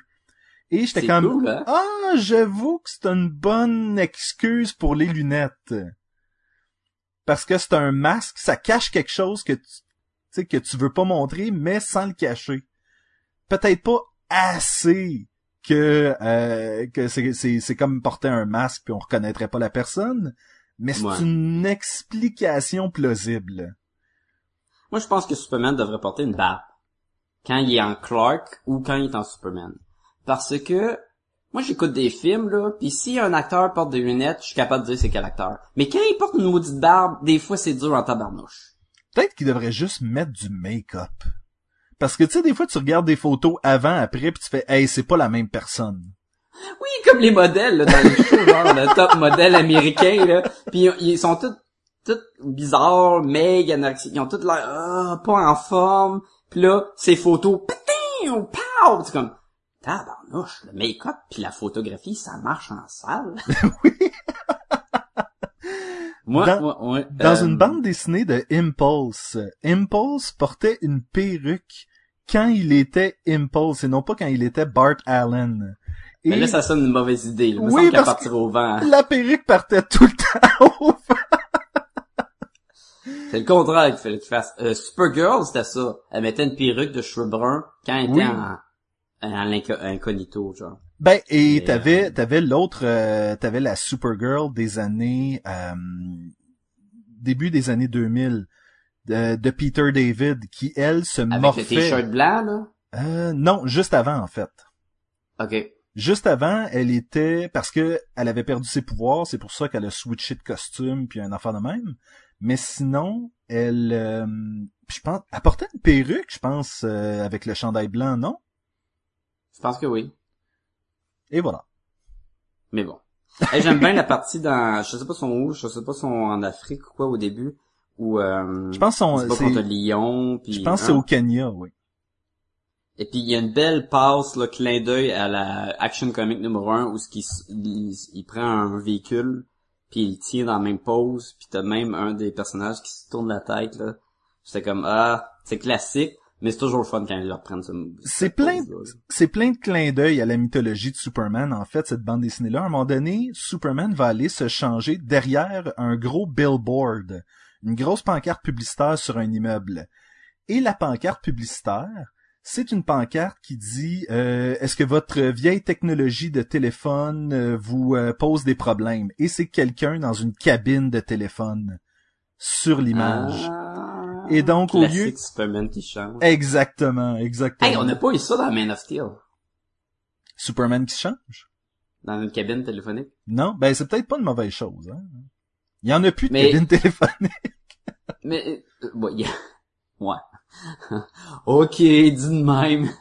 Et j'étais comme cool, hein? ah, j'avoue que c'est une bonne excuse pour les lunettes. Parce que c'est un masque, ça cache quelque chose que tu, tu sais, que tu veux pas montrer, mais sans le cacher. Peut-être pas assez que, euh, que c'est, c'est, c'est comme porter un masque puis on reconnaîtrait pas la personne, mais c'est Ouais. une explication plausible. Moi, je pense que Superman devrait porter une barbe. Quand il est en Clark ou quand il est en Superman. Parce que, moi, j'écoute des films, là, pis si un acteur porte des lunettes, je suis capable de dire c'est quel acteur. Mais quand il porte une maudite barbe, des fois, c'est dur en tabarnouche. Peut-être qu'il devrait juste mettre du make-up. Parce que tu sais, des fois, tu regardes des photos avant, après, puis tu fais, hey, c'est pas la même personne. Oui, comme les modèles là, dans les shows, genre le top modèle américain là. Puis ils sont tous tous bizarres, anorexiques. Ils ont tous l'air ah, pas en forme. Puis là, ces photos, pétin, pow! C'est comme tabarnouche, le make-up puis la photographie, ça marche en salle. oui. Moi, Dans- moi, ouais, Dans euh, une bande dessinée de Impulse, Impulse portait une perruque quand il était Impulse et non pas quand il était Bart Allen. Et Mais là, ça sonne une mauvaise idée. Il me Oui, semble qu'elle parce partirait au vent. la perruque partait tout le temps au vent. C'est le contraire qu'il fallait que tu fasses. Euh, Supergirl, c'était ça. Elle mettait une perruque de cheveux bruns quand elle Oui. était en, en incognito, genre. Ben, et Et, t'avais, euh, t'avais l'autre, euh, t'avais la Supergirl des années, euh, début des années 2000, de, de Peter David, qui, elle, se Avec morfait. le t-shirt blanc, là? Euh, non, juste avant, en fait. OK. Juste avant, elle était parce que elle avait perdu ses pouvoirs, c'est pour ça qu'elle a switché de costume puis un enfant de même. Mais sinon, elle, euh, je pense, elle portait une perruque, je pense, euh, avec le chandail blanc, non? Je pense que oui. Et voilà. Mais bon. J'aime bien la partie dans, je sais pas son où, je sais pas son en Afrique ou quoi au début, où euh, Je pense son, c'est c'est, contre Lyon, puis je pense que hein. c'est au Kenya, oui. Et puis il y a une belle passe, le clin d'œil à la Action Comic numéro 1 où ce il, il prend un véhicule, puis il tient dans la même pose, puis t'as même un des personnages qui se tourne la tête là. C'est comme ah, c'est classique, mais c'est toujours le fun quand ils leur prennent ce. C'est plein, c'est plein de clins d'œil à la mythologie de Superman, en fait, cette bande dessinée-là. À un moment donné, Superman va aller se changer derrière un gros billboard, une grosse pancarte publicitaire sur un immeuble. Et la pancarte publicitaire, c'est une pancarte qui dit euh, Est-ce que votre vieille technologie de téléphone euh, vous euh, pose des problèmes? Et c'est quelqu'un dans une cabine de téléphone sur l'image. Ah, Et donc, au lieu- Superman qui change. Exactement, exactement. Hey, on n'a pas eu ça dans Man of Steel, Superman qui change? dans une cabine téléphonique. Non, ben c'est peut-être pas une mauvaise chose. Hein? Il y en a plus de Mais- cabine téléphonique. Mais, euh, bon, ouais. ok, dis de même.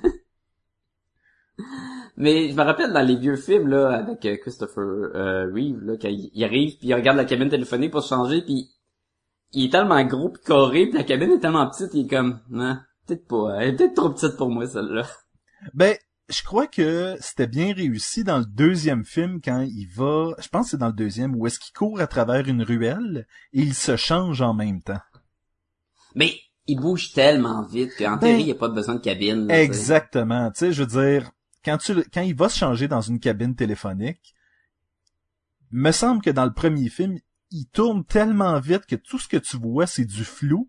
Mais je me rappelle dans les vieux films là avec euh, Christopher euh, Reeve là quand il, il arrive puis il regarde la cabine téléphonique pour se changer puis il est tellement gros puis carré puis la cabine est tellement petite il est comme non peut-être pas elle est peut-être trop petite pour moi celle-là. Ben, je crois que c'était bien réussi dans le deuxième film quand il va, je pense que c'est dans le deuxième, où est-ce qu'il court à travers une ruelle et il se change en même temps. Mais il bouge tellement vite qu'en Ben, théorie il y a pas besoin de cabine. là. Exactement. Tu sais, je veux dire, quand tu, quand il va se changer dans une cabine téléphonique, me semble que dans le premier film, il tourne tellement vite que tout ce que tu vois, c'est du flou.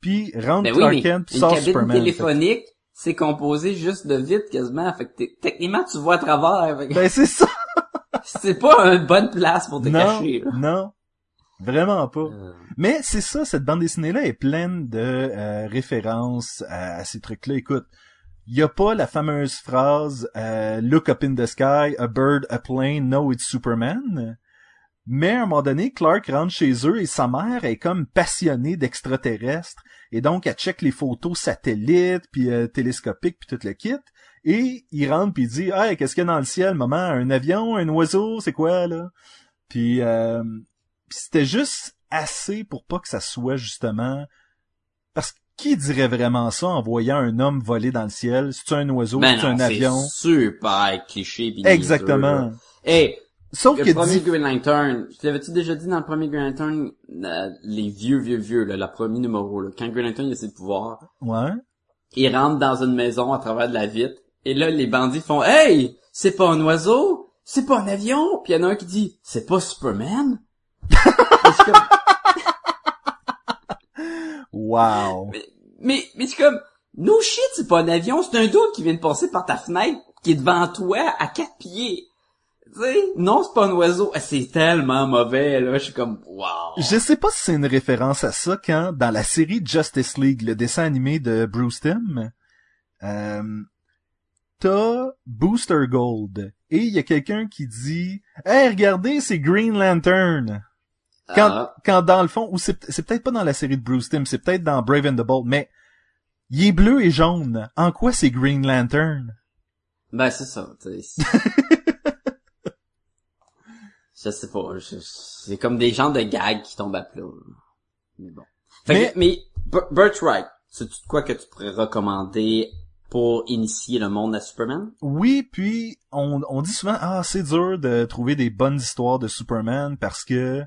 Puis rentre Ben oui, Clark Kent, puis sort Superman. téléphonique, c'est composé juste de vite quasiment. Fait que techniquement, tu vois à travers. Fait que Ben c'est ça. c'est pas une bonne place pour te non, cacher. là. non, vraiment pas. Euh, Mais c'est ça, cette bande dessinée-là est pleine de euh, références à, à ces trucs-là. Écoute, il y a pas la fameuse phrase euh, Look up in the sky, a bird, a plane, no it's Superman. Mais à un moment donné, Clark rentre chez eux et sa mère est comme passionnée d'extraterrestres et donc elle check les photos satellites puis euh, télescopiques puis tout le kit et il rentre puis il dit "Hey, qu'est-ce qu'il y a dans le ciel, maman? Un avion, un oiseau, c'est quoi là? Puis euh, c'était juste assez pour pas que ça soit justement parce que qui dirait vraiment ça en voyant un homme voler dans le ciel? C'est un oiseau, Ben c'est un c'est avion? super cliché. Exactement. Hey, Sauf le que premier dit... Green Lantern, je t'avais-tu déjà dit dans le premier Green Lantern, euh, les vieux, vieux, vieux, là, le premier numéro, là, quand Green Lantern il a ses pouvoirs, Ouais. il rentre dans une maison à travers de la vitre, et là, les bandits font « Hey! C'est pas un oiseau! C'est pas un avion! » Puis il y en a un qui dit « C'est pas Superman? » comme, Wow. mais, mais, mais c'est comme, no shit, c'est pas un avion, c'est un doute qui vient de passer par ta fenêtre, qui est devant toi, à quatre pieds. Tu sais, non, c'est pas un oiseau. Ah, C'est tellement mauvais, là. Je suis comme, wow. Je sais pas si c'est une référence à ça quand, dans la série Justice League, le dessin animé de Bruce Timm, euh, t'as Booster Gold. Et il y a quelqu'un qui dit, Hey, regardez, c'est Green Lantern. Quand, Ah, quand dans le fond, ou c'est, c'est peut-être pas dans la série de Bruce Timm, c'est peut-être dans Brave and the Bold, mais Il est bleu et jaune. En quoi c'est Green Lantern? Ben, c'est ça, tu sais. je sais pas, c'est comme des gens de gags qui tombent à plat. Mais bon. Fait Mais- que- mais, Birthright, c'est quoi que tu pourrais recommander pour initier le monde à Superman? Oui, puis on, on dit souvent ah c'est dur de trouver des bonnes histoires de Superman parce que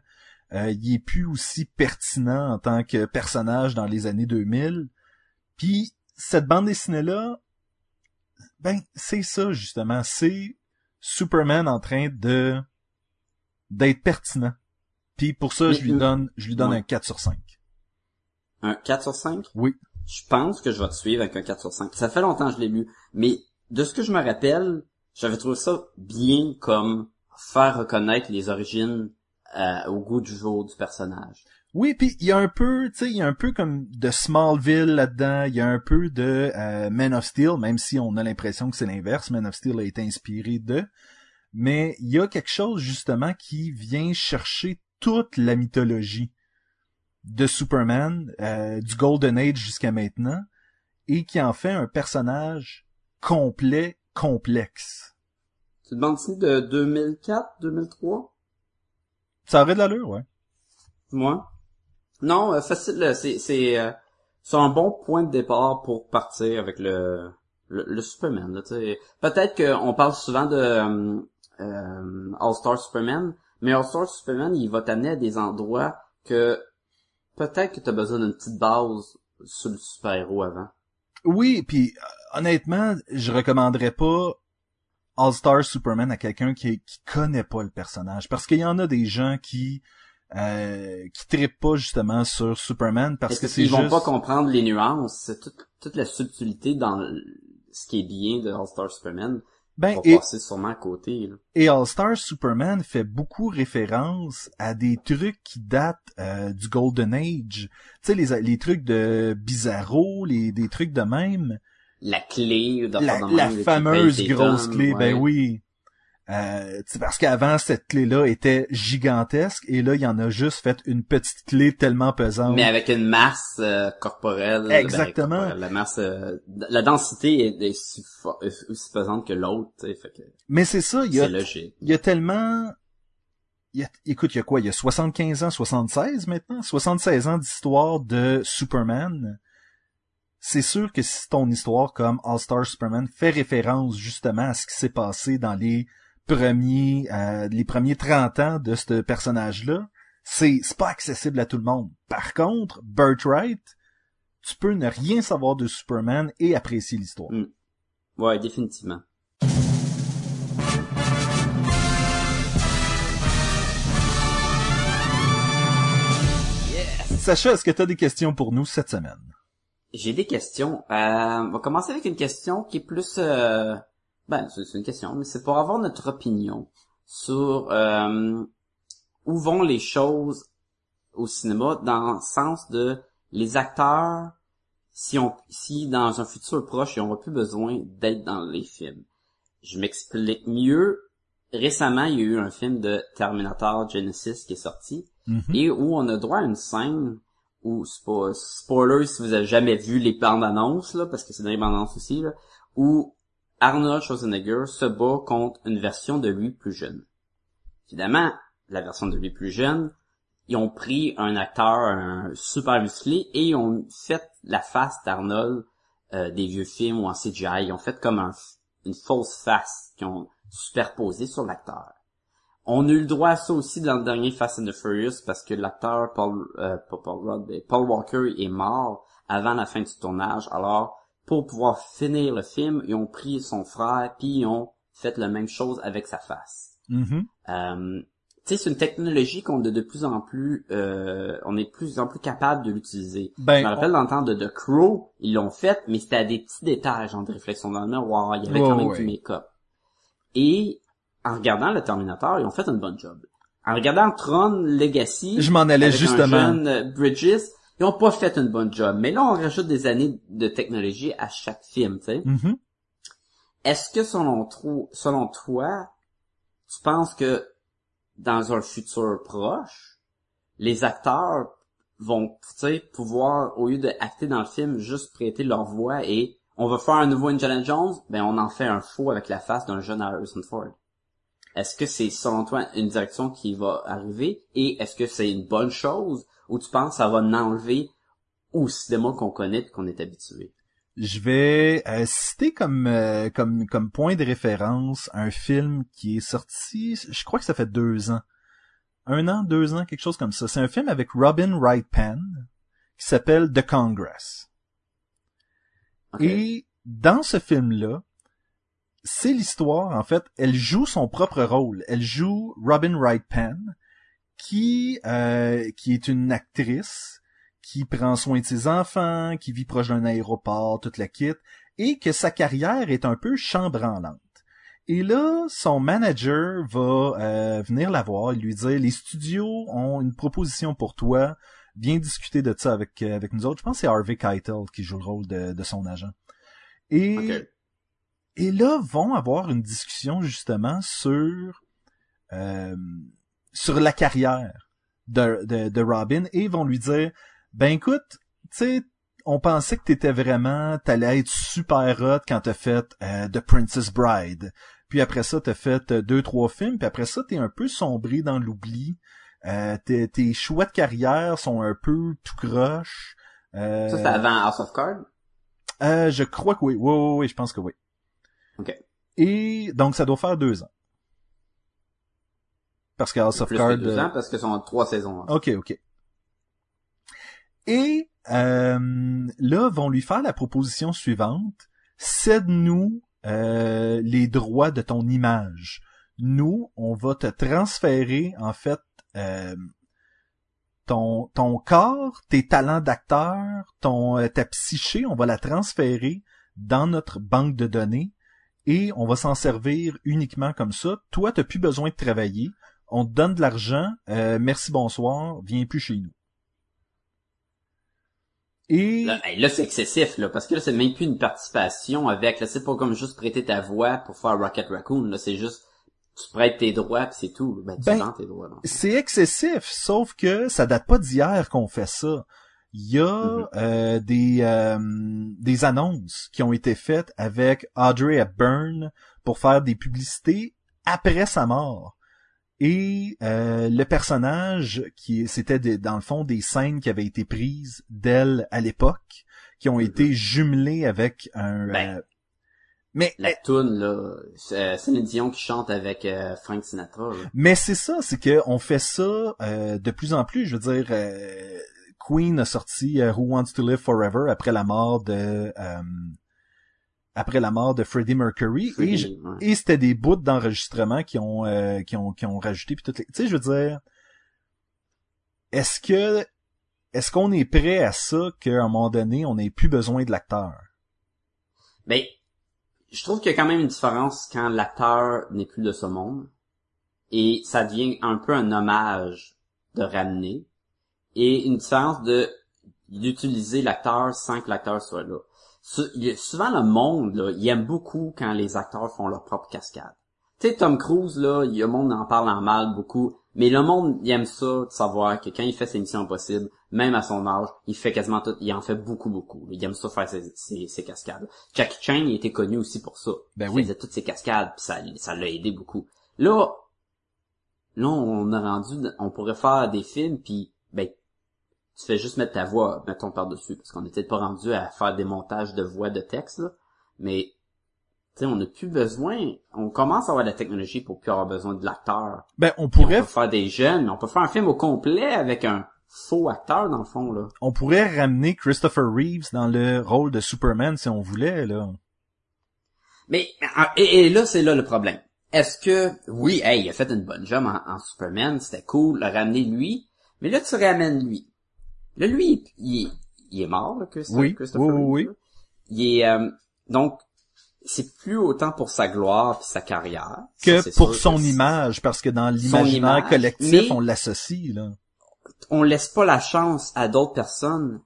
euh, il est plus aussi pertinent en tant que personnage dans les années 2000. Puis cette bande dessinée là, ben c'est ça justement, c'est Superman en train de d'être pertinent. Puis pour ça, je lui donne je lui donne Ouais. un 4 sur 5. Un 4 sur 5? Oui. Je pense que je vais te suivre avec un 4 sur 5. Ça fait longtemps que je l'ai lu, mais de ce que je me rappelle, j'avais trouvé ça bien comme faire reconnaître les origines euh, au goût du jour du personnage. Oui, puis il y a un peu, tu sais, il y a un peu comme de Smallville là-dedans, il y a un peu de euh, Man of Steel, même si on a l'impression que c'est l'inverse, Man of Steel a été inspiré de, mais il y a quelque chose justement qui vient chercher toute la mythologie de Superman, euh, du Golden Age jusqu'à maintenant, et qui en fait un personnage complet, complexe. C'est une bande dessinée de 2004, 2003? Ça aurait de l'allure, ouais. Moi? Non, euh, facile, euh, c'est, c'est, euh, c'est un bon point de départ pour partir avec le, le, le Superman, là, tu sais. Peut-être qu'on parle souvent de euh, All-Star Superman, mais All-Star Superman, il va t'amener à des endroits que peut-être que t'as besoin d'une petite base sur le super-héros avant. Oui, puis euh, honnêtement, je recommanderais pas All-Star Superman à quelqu'un qui, qui connaît pas le personnage. Parce qu'il y en a des gens qui euh, qui trippent pas justement sur Superman parce que que c'est ils vont juste... pas comprendre les nuances, c'est toute, toute la subtilité dans ce qui est bien de All-Star Superman. Ben, et, passer sûrement à côté, là. et All-Star Superman fait beaucoup référence à des trucs qui datent euh, du Golden Age. Tu sais, les, les trucs de Bizarro, les, des trucs de même. la clé la, de la même, fameuse grosse clé, ben oui. Euh, parce qu'avant, cette clé-là était gigantesque, et là, il y en a juste fait une petite clé tellement pesante. Mais avec une masse euh, corporelle. ben, Exactement. corporelle, la masse, euh, la densité est, est aussi, fo- est aussi pesante que l'autre, Mais c'est ça, il y a, logique. il y a tellement... il y a- écoute, il y a quoi? Il y a 75 ans, 76 maintenant? 76 ans d'histoire de Superman. C'est sûr que si ton histoire comme All-Star Superman fait référence justement à ce qui s'est passé dans les premiers euh, les premiers 30 ans de ce personnage-là, c'est c'est pas accessible à tout le monde. Par contre, Birthright, tu peux ne rien savoir de Superman et apprécier l'histoire. Mm. Ouais, définitivement. Sacha, est-ce que tu as des questions pour nous cette semaine? J'ai des questions. Euh, on va commencer avec une question qui est plus... euh, Ben, c'est une question, mais c'est pour avoir notre opinion sur euh, où vont les choses au cinéma dans le sens de les acteurs, si on, si dans un futur proche, ils n'auront plus besoin d'être dans les films. Je m'explique mieux. Récemment, il y a eu un film de Terminator Genesis qui est sorti Mhm. et où on a droit à une scène où spo- spoiler si vous avez jamais vu les bandes annonces là parce que c'est dans les bandes annonces aussi là où Arnold Schwarzenegger se bat contre une version de lui plus jeune. Évidemment, la version de lui plus jeune, ils ont pris un acteur un super musclé et ils ont fait la face d'Arnold euh, des vieux films ou en CGI. Ils ont fait comme un, une fausse face qu'ils ont superposée sur l'acteur. On a le droit à ça aussi dans le dernier Fast and the Furious parce que l'acteur Paul, euh, Paul Walker est mort avant la fin du tournage. Alors, pour pouvoir finir le film, ils ont pris son frère puis ils ont fait la même chose avec sa face. Mhm. Euh, tu sais, c'est une technologie qu'on a de plus en plus, euh, on est de plus en plus capable de l'utiliser. Ben, Je me rappelle dans le temps de The Crow, ils l'ont fait, mais c'était à des petits détails, genre de réflexion dans le miroir, il y avait quand même ouais. du make-up. Et en regardant le Terminator, ils ont fait un bon job. En regardant Tron Legacy, Je m'en allais avec justement. un jeune euh, Bridges, ils ont pas fait une bonne job. Mais là, on rajoute des années de technologie à chaque film, tu sais. Mhm. Est-ce que selon, toi, tu penses que dans un futur proche, les acteurs vont, tu sais, pouvoir, au lieu de acter dans le film, juste prêter leur voix et on va faire un nouveau Indiana Jones, ben on en fait un faux avec la face d'un jeune Harrison Ford. Est-ce que c'est, selon toi, une direction qui va arriver et est-ce que c'est une bonne chose ou tu penses que ça va enlever au cinéma qu'on connaît qu'on est habitué? Je vais euh, citer comme, euh, comme comme point de référence un film qui est sorti, je crois que ça fait deux ans, un an, deux ans, quelque chose comme ça. C'est un film avec Robin Wright Penn qui s'appelle The Congress. Et dans ce film-là, c'est l'histoire, en fait, elle joue son propre rôle. Elle joue Robin Wright Penn, qui, euh, qui est une actrice, qui prend soin de ses enfants, qui vit proche d'un aéroport, toute la kit, et que sa carrière est un peu chambranlante. Et là, son manager va euh, venir la voir et lui dire les studios ont une proposition pour toi. Viens discuter de ça avec euh, avec nous autres. Je pense que c'est Harvey Keitel qui joue le rôle de, de son agent. Et et là vont avoir une discussion justement sur euh, sur la carrière de, de, de Robin et vont lui dire ben écoute, tu sais, on pensait que t'étais vraiment, t'allais être super hot quand t'as fait euh, The Princess Bride. Puis après ça, t'as fait euh, deux, trois films, puis après ça, t'es un peu sombré dans l'oubli. Euh, tes, tes choix de carrière sont un peu tout croche. Euh, Ça, c'était avant House of Cards? euh, je crois que oui. Oui, oui, oui, je pense que oui. Ok. Et donc, ça doit faire deux ans. Parce que House of Cards... que deux euh, ans parce que sont trois saisons. Ok, ok. Et euh, là, vont lui faire la proposition suivante. Cède-nous euh, les droits de ton image. Nous, on va te transférer, en fait, euh, ton, ton corps, tes talents d'acteur, ton euh, ta psyché, on va la transférer dans notre banque de données et on va s'en servir uniquement comme ça. Toi, t'as plus besoin de travailler. On te donne de l'argent. euh, merci, bonsoir. Viens plus chez nous. Et Là, c'est excessif, là, parce que là, c'est même plus une participation avec, là, c'est pas comme juste prêter ta voix pour faire Rocket Raccoon, là, c'est juste, tu prêtes tes droits pis c'est tout. Ben, tu Ben, vends tes droits, c'est excessif, sauf que ça date pas d'hier qu'on fait ça. Il y a Mhm. euh, des euh, des annonces qui ont été faites avec Audrey Hepburn pour faire des publicités après sa mort. Et euh, le personnage qui c'était dans le fond des scènes qui avaient été prises d'elle à l'époque, qui ont été jumelées avec un. Ben, euh, mais La toune, là, c'est euh, Céline Dion qui chante avec euh, Frank Sinatra, là. Mais c'est ça, c'est que on fait ça euh, de plus en plus. Je veux dire, euh, Queen a sorti euh, Who Wants to Live Forever après la mort de euh, après la mort de Freddie Mercury et, Ouais. et c'était des bouts d'enregistrement qui ont euh, qui ont qui ont rajouté puis toutes les... tu sais je veux dire est-ce que est-ce qu'on est prêt à ça qu'à un moment donné on n'ait plus besoin de l'acteur? Ben, je trouve qu'il y a quand même une différence quand l'acteur n'est plus de ce monde. Et ça devient un peu un hommage de ramener. Et une différence de d'utiliser l'acteur sans que l'acteur soit là. Souvent le monde, là, il aime beaucoup quand les acteurs font leur propre cascade. Tu sais, Tom Cruise, là, le monde en parle en mal beaucoup. Mais le monde, il aime ça, de savoir que quand il fait ses missions impossibles, même à son âge, il fait quasiment tout, il en fait beaucoup, beaucoup. Il aime ça faire ses, ses, ses cascades. Jackie Chan, il était connu aussi pour ça. Ben il oui. faisait toutes ses cascades, puis ça, ça l'a aidé beaucoup. Là, là, on a rendu, on pourrait faire des films, puis tu fais juste mettre ta voix, mettons par-dessus, parce qu'on n'était pas rendu à faire des montages de voix de texte, là. Mais, tu sais, on n'a plus besoin, on commence à avoir de la technologie pour plus avoir besoin de l'acteur. ben on pourrait On peut faire des jeunes, mais on peut faire un film au complet avec un faux acteur, dans le fond, là. on pourrait ramener Christopher Reeves dans le rôle de Superman si on voulait là Mais ah, et, et là, c'est là le problème. Est-ce que oui, hey, il a fait une bonne job en, en Superman, c'était cool, le ramener lui, mais là tu ramènes lui. Là lui, il, est- il est mort, là, Christopher, Oui, Christopher oui, oui. Il est euh, donc c'est plus autant pour sa gloire puis sa carrière que Ça, pour son que image, parce que dans l'imaginaire collectif, on l'associe, là. on laisse pas la chance à d'autres personnes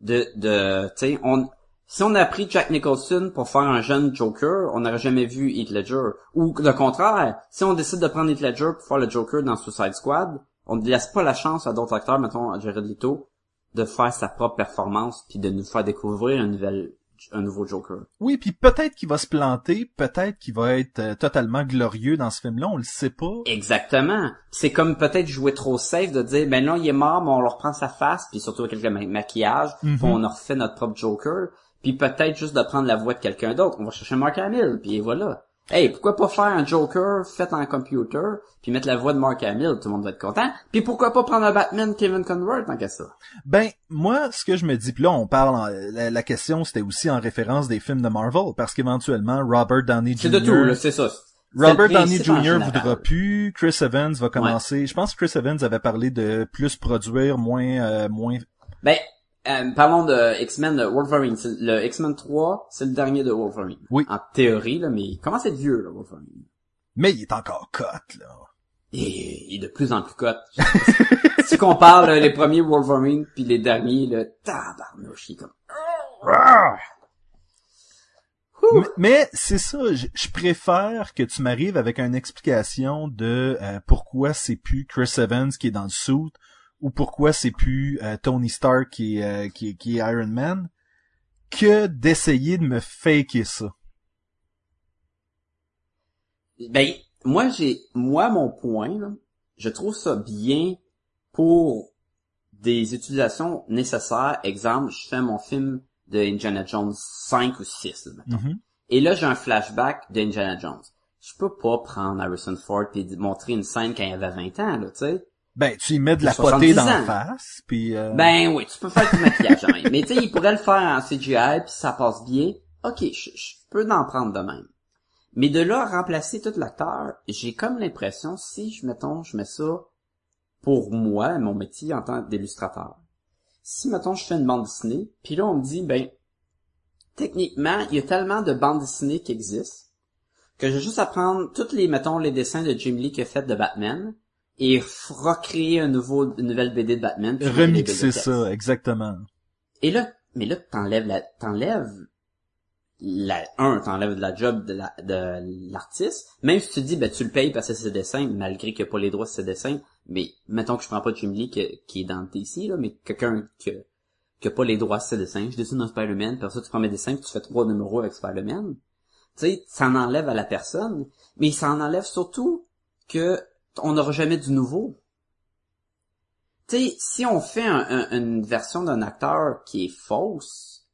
de de tu sais on si on a pris Jack Nicholson pour faire un jeune Joker, on n'aurait jamais vu Heath Ledger. Ou le contraire, si on décide de prendre Heath Ledger pour faire le Joker dans Suicide Squad, on ne laisse pas la chance à d'autres acteurs, mettons à Jared Leto, de faire sa propre performance puis de nous faire découvrir un nouvel un nouveau Joker. Oui, puis peut-être qu'il va se planter, peut-être qu'il va être euh, totalement glorieux dans ce film-là, on le sait pas. Exactement. C'est comme peut-être jouer trop safe de dire ben là il est mort, mais on leur prend sa face puis surtout avec quelques ma- maquillages, puis Mhm. on a refait notre propre Joker, puis peut-être juste de prendre la voix de quelqu'un d'autre. On va chercher Mark Hamill puis voilà. Hey, pourquoi pas faire un Joker fait en computer, puis mettre la voix de Mark Hamill, tout le monde va être content. Puis pourquoi pas prendre un Batman Kevin Conroy tant qu'à ça. Ben, moi, ce que je me dis, puis là, on parle, en- la, la question, c'était aussi en référence des films de Marvel, parce qu'éventuellement, Robert Downey Jr. C'est de tout, là, c'est ça. Robert Downey Jr. voudra plus, Chris Evans va commencer. Je pense que Chris Evans avait parlé de plus produire, moins, euh, moins. Ben, euh, parlons de X-Men Wolverine. Le X-Men 3, c'est le dernier de Wolverine. Oui. En théorie, là, mais il commence à être vieux, là, Wolverine? Mais il est encore cut, là. Et il est de plus en plus cote. si on parle les premiers Wolverine puis les derniers, le tabarnouche, il est comme... Mais, mais c'est ça, je, je préfère que tu m'arrives avec une explication de euh, pourquoi c'est plus Chris Evans qui est dans le suit ou pourquoi c'est plus euh, Tony Stark qui est, euh, qui, qui est Iron Man que d'essayer de me faker ça. Ben, moi, j'ai... Moi, mon point, là, je trouve ça bien pour des utilisations nécessaires. Exemple, je fais mon film de Indiana Jones 5 ou 6, là. Mhm. Et là, j'ai un flashback d'Indiana Jones. Je peux pas prendre Harrison Ford et montrer une scène quand il avait 20 ans, là, tu sais. Ben, tu y mets de la 70 potée dans la face, puis... euh, Ben oui, tu peux faire du maquillage même. Mais tu sais, il pourrait le faire en CGI puis ça passe bien. Ok, je, je peux en prendre de même. Mais de là à remplacer tout l'acteur, j'ai comme l'impression, si je mettons, je mets ça pour moi, mon métier en tant qu'illustrateur. Si mettons je fais une bande dessinée, puis là on me dit ben techniquement, il y a tellement de bandes dessinées qui existent que j'ai juste à prendre tous les mettons les dessins de Jim Lee qui a fait de Batman et recréer un nouveau une nouvelle BD de Batman. remixer de ça, exactement. Et là, mais là, t'enlèves la, t'enlèves la, un, t'enlèves de la job de la, de l'artiste. Même si tu dis, ben, tu le payes parce que c'est ses dessins, malgré qu'il n'y a pas les droits sur ses dessins. Mais, mettons que je prends pas Jim Lee que- qui est dans le DC, là, mais quelqu'un qui qui a pas les droits sur ses dessins. Je dessine un Spider-Man, puis ça, tu prends mes dessins, puis tu fais trois numéros avec Spider-Man. Tu sais, ça en enlève à la personne. Mais ça en enlève surtout que on n'aura jamais du nouveau. Tu sais, si on fait un- un- une version d'un acteur qui est fausse,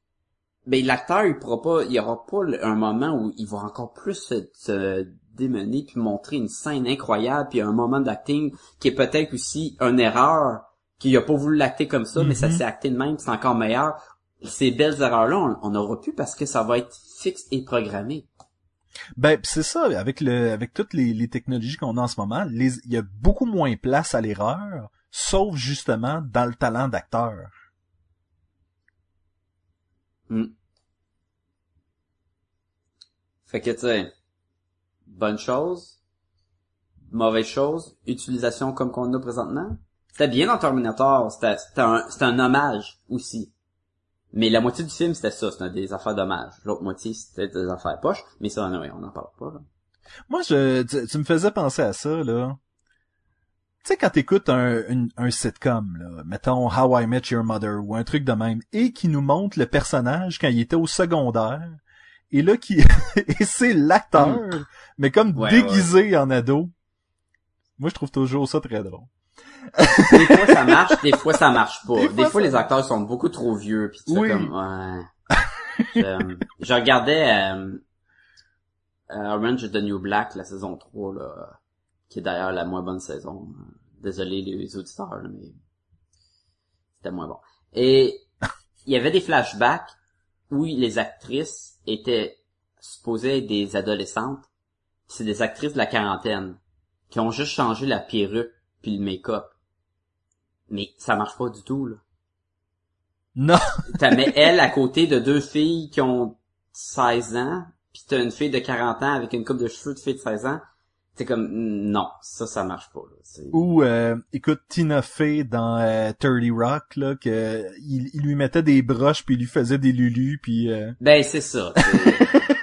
ben l'acteur il pourra pas, il y aura pas un moment où il va encore plus se, se démener puis montrer une scène incroyable puis un moment d'acting qui est peut-être aussi une erreur qu'il a pas voulu l'acter comme ça mais ça Mhm. s'est acté de même c'est encore meilleur. Ces belles erreurs là on, on n'aura plus parce que ça va être fixe et programmé. Ben, c'est ça, avec le, avec toutes les, les technologies qu'on a en ce moment, il y a beaucoup moins place à l'erreur, sauf justement dans le talent d'acteur. Hmm. Fait que tu sais, bonne chose, mauvaise chose, utilisation comme qu'on a présentement. C'était bien dans Terminator, c'était un, un hommage aussi. Mais la moitié du film c'était ça, c'était des affaires d'hommage. L'autre moitié c'était des affaires poches, mais ça anyway, on n'en parle pas. Là. Moi, je, tu, tu me faisais penser à ça, là. Tu sais, quand t'écoutes un, une- un sitcom, là, mettons How I Met Your Mother ou un truc de même, et qui nous montre le personnage quand il était au secondaire, et là, qui, et c'est l'acteur, mais comme. Ouais, déguisé en ado. Moi, je trouve toujours ça très drôle. Des fois ça marche, des fois ça marche pas. Des Des fois, ça les acteurs sont beaucoup trop vieux puis tu Oui. comme ouais. je, je regardais euh, euh, Orange is the New Black la saison 3 là qui est d'ailleurs la moins bonne saison. Désolé les auditeurs là, mais c'était moins bon. Et il y avait des flashbacks où les actrices étaient supposées des adolescentes. C'est des actrices de la quarantaine qui ont juste changé la perruque puis le make-up. Mais ça marche pas du tout, là. Non, T'as mets elle à côté de deux filles qui ont 16 ans, puis t'as une fille de 40 ans avec une coupe de cheveux de fille de 16 ans. C'est comme, non, ça, ça marche pas, là. Ou euh, écoute Tina Fey dans euh, 30 Rock, là, que il, il lui mettait des broches puis il lui faisait des lulus puis euh, Ben, c'est ça.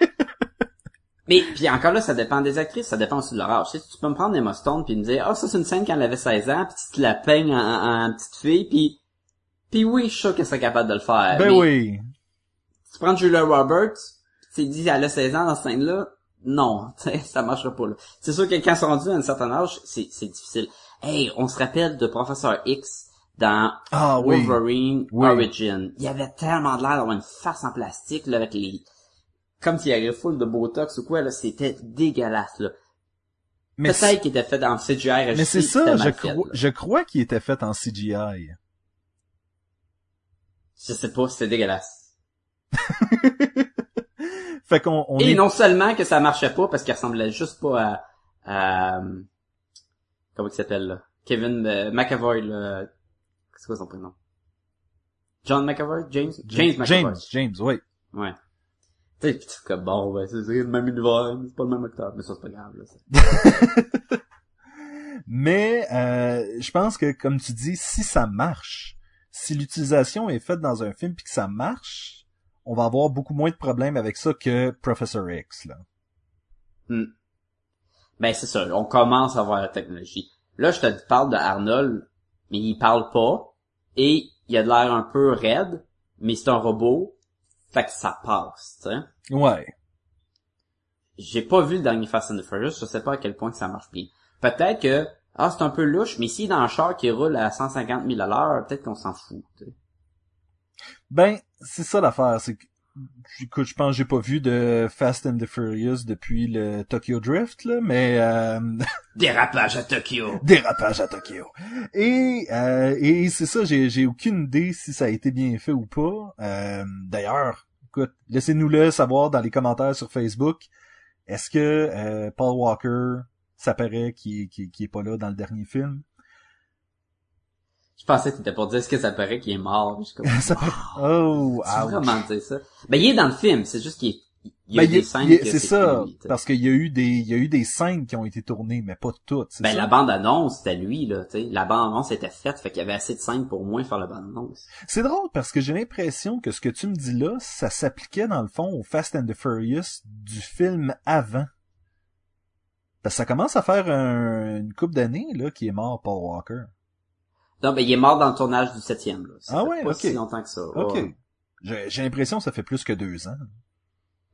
Mais puis encore là, ça dépend des actrices, ça dépend aussi de leur âge. Tu, sais, tu peux me prendre Emma Stone puis me dire, ah ça c'est une scène quand elle avait 16 ans, puis tu te la peignes en, en- en petite fille, puis puis oui, je suis sûr qu'elle serait capable de le faire. Ben Mais oui. Tu prends Julia Roberts, tu dis elle a 16 ans dans cette scène-là, non, ça marchera pas là. C'est sûr que quand ils sont rendus à un certain âge, c'est c'est difficile. Hey, on se rappelle de Professeur X dans Ah. Wolverine Oui. Origin. Il avait tellement de l'air d'avoir une face en plastique, là, avec les... Comme s'il y avait full de Botox ou quoi, là, c'était dégueulasse, là. Mais c'est- Peut-être qu'il était fait en CGI. mais c'est ça, je, fait, là. je crois qu'il était fait en CGI. Je sais pas, c'était dégueulasse. Fait qu'on on Et est... non seulement que ça marchait pas parce qu'il ressemblait juste pas à, à comment il s'appelle là? Kevin euh, McAvoy là. C'est quoi son prénom? John McAvoy? James? James McAvoy. James, James, oui. Ouais. Sais, pis tu fais comme bon, ben, c'est le même univers, c'est pas le même acteur. Mais ça, c'est pas grave, là. Mais euh, je pense que, comme tu dis, si ça marche, si l'utilisation est faite dans un film puis que ça marche, on va avoir beaucoup moins de problèmes avec ça que Professor X. Là. Ben, c'est ça. On commence à voir la technologie. Là, je te parle de Arnold, mais il parle pas. Et il a de l'air un peu raide, mais c'est un robot. Fait que ça passe, tu sais. Ouais. J'ai pas vu le dernier Fast and the Furious, je sais pas à quel point que ça marche bien. Peut-être que, ah, c'est un peu louche, mais si dans un char qui roule à 150 000 à l'heure, peut-être qu'on s'en fout, tu sais. Ben, c'est ça l'affaire, c'est que écoute, je pense que j'ai pas vu de Fast and the Furious depuis le Tokyo Drift, là, mais euh, Dérapage à Tokyo! dérapage à Tokyo. Et euh, et c'est ça, j'ai j'ai aucune idée si ça a été bien fait ou pas. Euh, D'ailleurs, écoute, laissez-nous-le savoir dans les commentaires sur Facebook. Est-ce que euh, Paul Walker, ça paraît qu'il qui, qui est pas là dans le dernier film? Je pensais que t'étais pour dire ce que ça paraît qu'il est mort? Je suis comme, Ça paraît- Oh, tu ouch. vraiment dire ça? Ben, il est dans le film, c'est juste qu'il est, il y a Ben, des y a- scènes c'est ça, lui, parce qu'il y a eu des, il y a eu des scènes qui ont été tournées, mais pas toutes. Ben, ça? la bande-annonce, c'était lui, là, tu sais. La bande-annonce était faite, fait qu'il y avait assez de scènes pour moins faire la bande-annonce. C'est drôle parce que j'ai l'impression que ce que tu me dis là, ça s'appliquait dans le fond au Fast and the Furious du film avant. Parce que ça commence à faire un- une couple d'années là qui est mort Paul Walker. Non, ben, il est mort dans le tournage du septième, là. Ça Ah fait ouais, pas si longtemps que ça. Ok. Ouais. J'ai j'ai l'impression que ça fait plus que deux ans.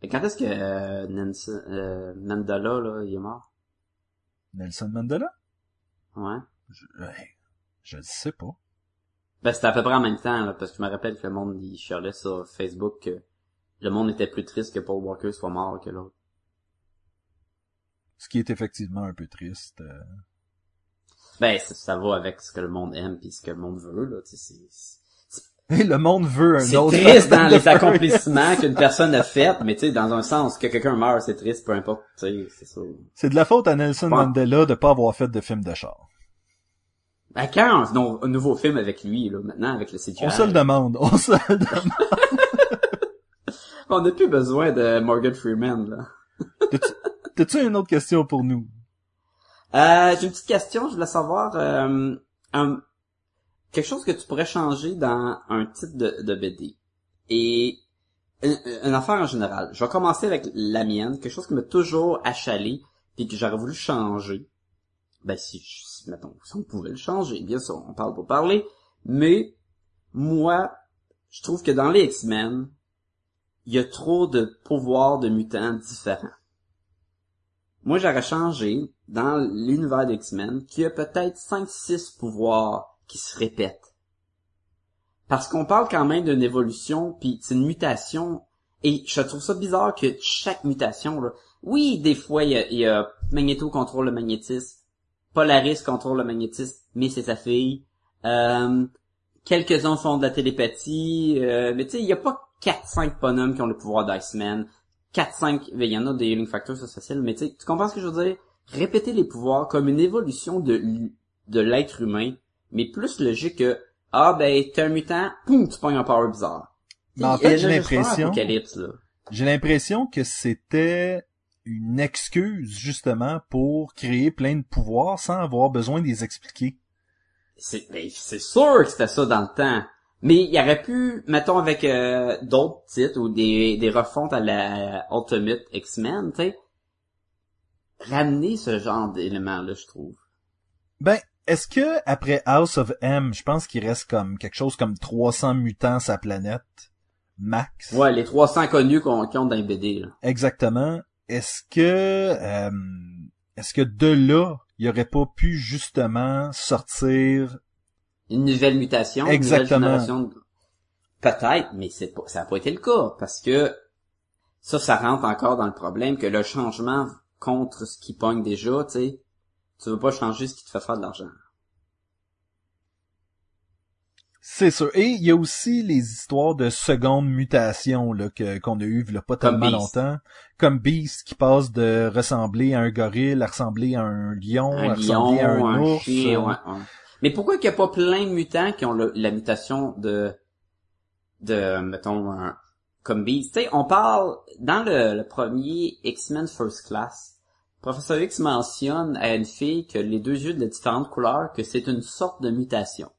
Quand est-ce que euh, Nelson, euh, Mandela, là, il est mort? Nelson Mandela? Ouais. Je, ouais, je le sais pas. Ben, c'était à peu près en même temps, là, parce que je me rappelle que le monde, il chialait sur Facebook que le monde était plus triste que Paul Walker soit mort que l'autre. Ce qui est effectivement un peu triste. euh. Ben, ça, ça va avec ce que le monde aime puis ce que le monde veut, là, tu sais, c'est... Le monde veut un C'est autre. triste Fast and dans les accomplissements qu'une personne a fait, mais tu sais, dans un sens, que quelqu'un meurt, c'est triste, peu importe, tu sais, c'est ça. C'est de la faute à Nelson Bon. Mandela de pas avoir fait de film de char. À quand non, un nouveau film avec lui, là, maintenant, avec le CGI? On se le demande. On se le demande. On n'a plus besoin de Morgan Freeman, là. T'as-tu une autre question pour nous? Euh, j'ai une petite question, je voulais savoir, euh, un- quelque chose que tu pourrais changer dans un titre de, de BD. Et une, une affaire en général. Je vais commencer avec la mienne, quelque chose qui m'a toujours achalé puis que j'aurais voulu changer. Ben si, si, mettons, si on pouvait le changer, bien sûr, on parle pour parler, mais moi, je trouve que dans les X-Men, il y a trop de pouvoirs de mutants différents. Moi, j'aurais changé dans l'univers d'X-Men qu'il y a peut-être 5-6 pouvoirs qui se répètent. Parce qu'on parle quand même d'une évolution, puis c'est une mutation, et je trouve ça bizarre que chaque mutation, là, oui, des fois, il y a, y a Magneto contrôle le magnétisme, Polaris contrôle le magnétisme, mais c'est sa fille, euh, quelques-uns font de la télépathie, euh, mais tu sais, il y a pas 4-5 bonhommes qui ont le pouvoir d'Iceman, 4-5, ben, il y en a des healing c'est facile, mais tu comprends ce que je veux dire? Répéter les pouvoirs comme une évolution de, de l'être humain, mais plus logique que, ah ben, t'es un mutant, poum, tu pognes un power bizarre. Mais en fait, j'ai l'impression-. J'ai l'impression que c'était une excuse justement pour créer plein de pouvoirs sans avoir besoin de les expliquer. C'est, ben, c'est sûr que c'était ça dans le temps. Mais il y aurait pu, mettons avec euh, d'autres titres ou des, des refontes à la Ultimate X-Men, tu sais, ramener ce genre d'éléments-là, je trouve. Ben, est-ce que après House of M, je pense qu'il reste comme quelque chose comme 300 mutants sa planète max? Ouais, les 300 connus qu'on qui ont dans les BD, là. Exactement. Est-ce que euh, est-ce que de là, il aurait pas pu justement sortir Une nouvelle mutation, une Exactement. nouvelle génération. de- Peut-être, mais c'est pas, ça n'a pas été le cas, parce que ça, ça rentre encore dans le problème que le changement contre ce qui pogne déjà, tu sais, tu veux pas changer ce qui te fait faire de l'argent. C'est sûr. Et il y a aussi les histoires de seconde mutation là que qu'on a eu il pas Comme tellement Beast. longtemps, comme Beast qui passe de ressembler à un gorille à ressembler à un lion, à ressembler à un, un ours. chien, euh, ouais, ouais. Mais pourquoi qu'il n'y a pas plein de mutants qui ont le- la mutation de, de, mettons, un, comme Beast? Tu sais, on parle, dans le, le premier X-Men First Class, Professeur X mentionne à une fille que les deux yeux de différentes couleurs, que c'est une sorte de mutation.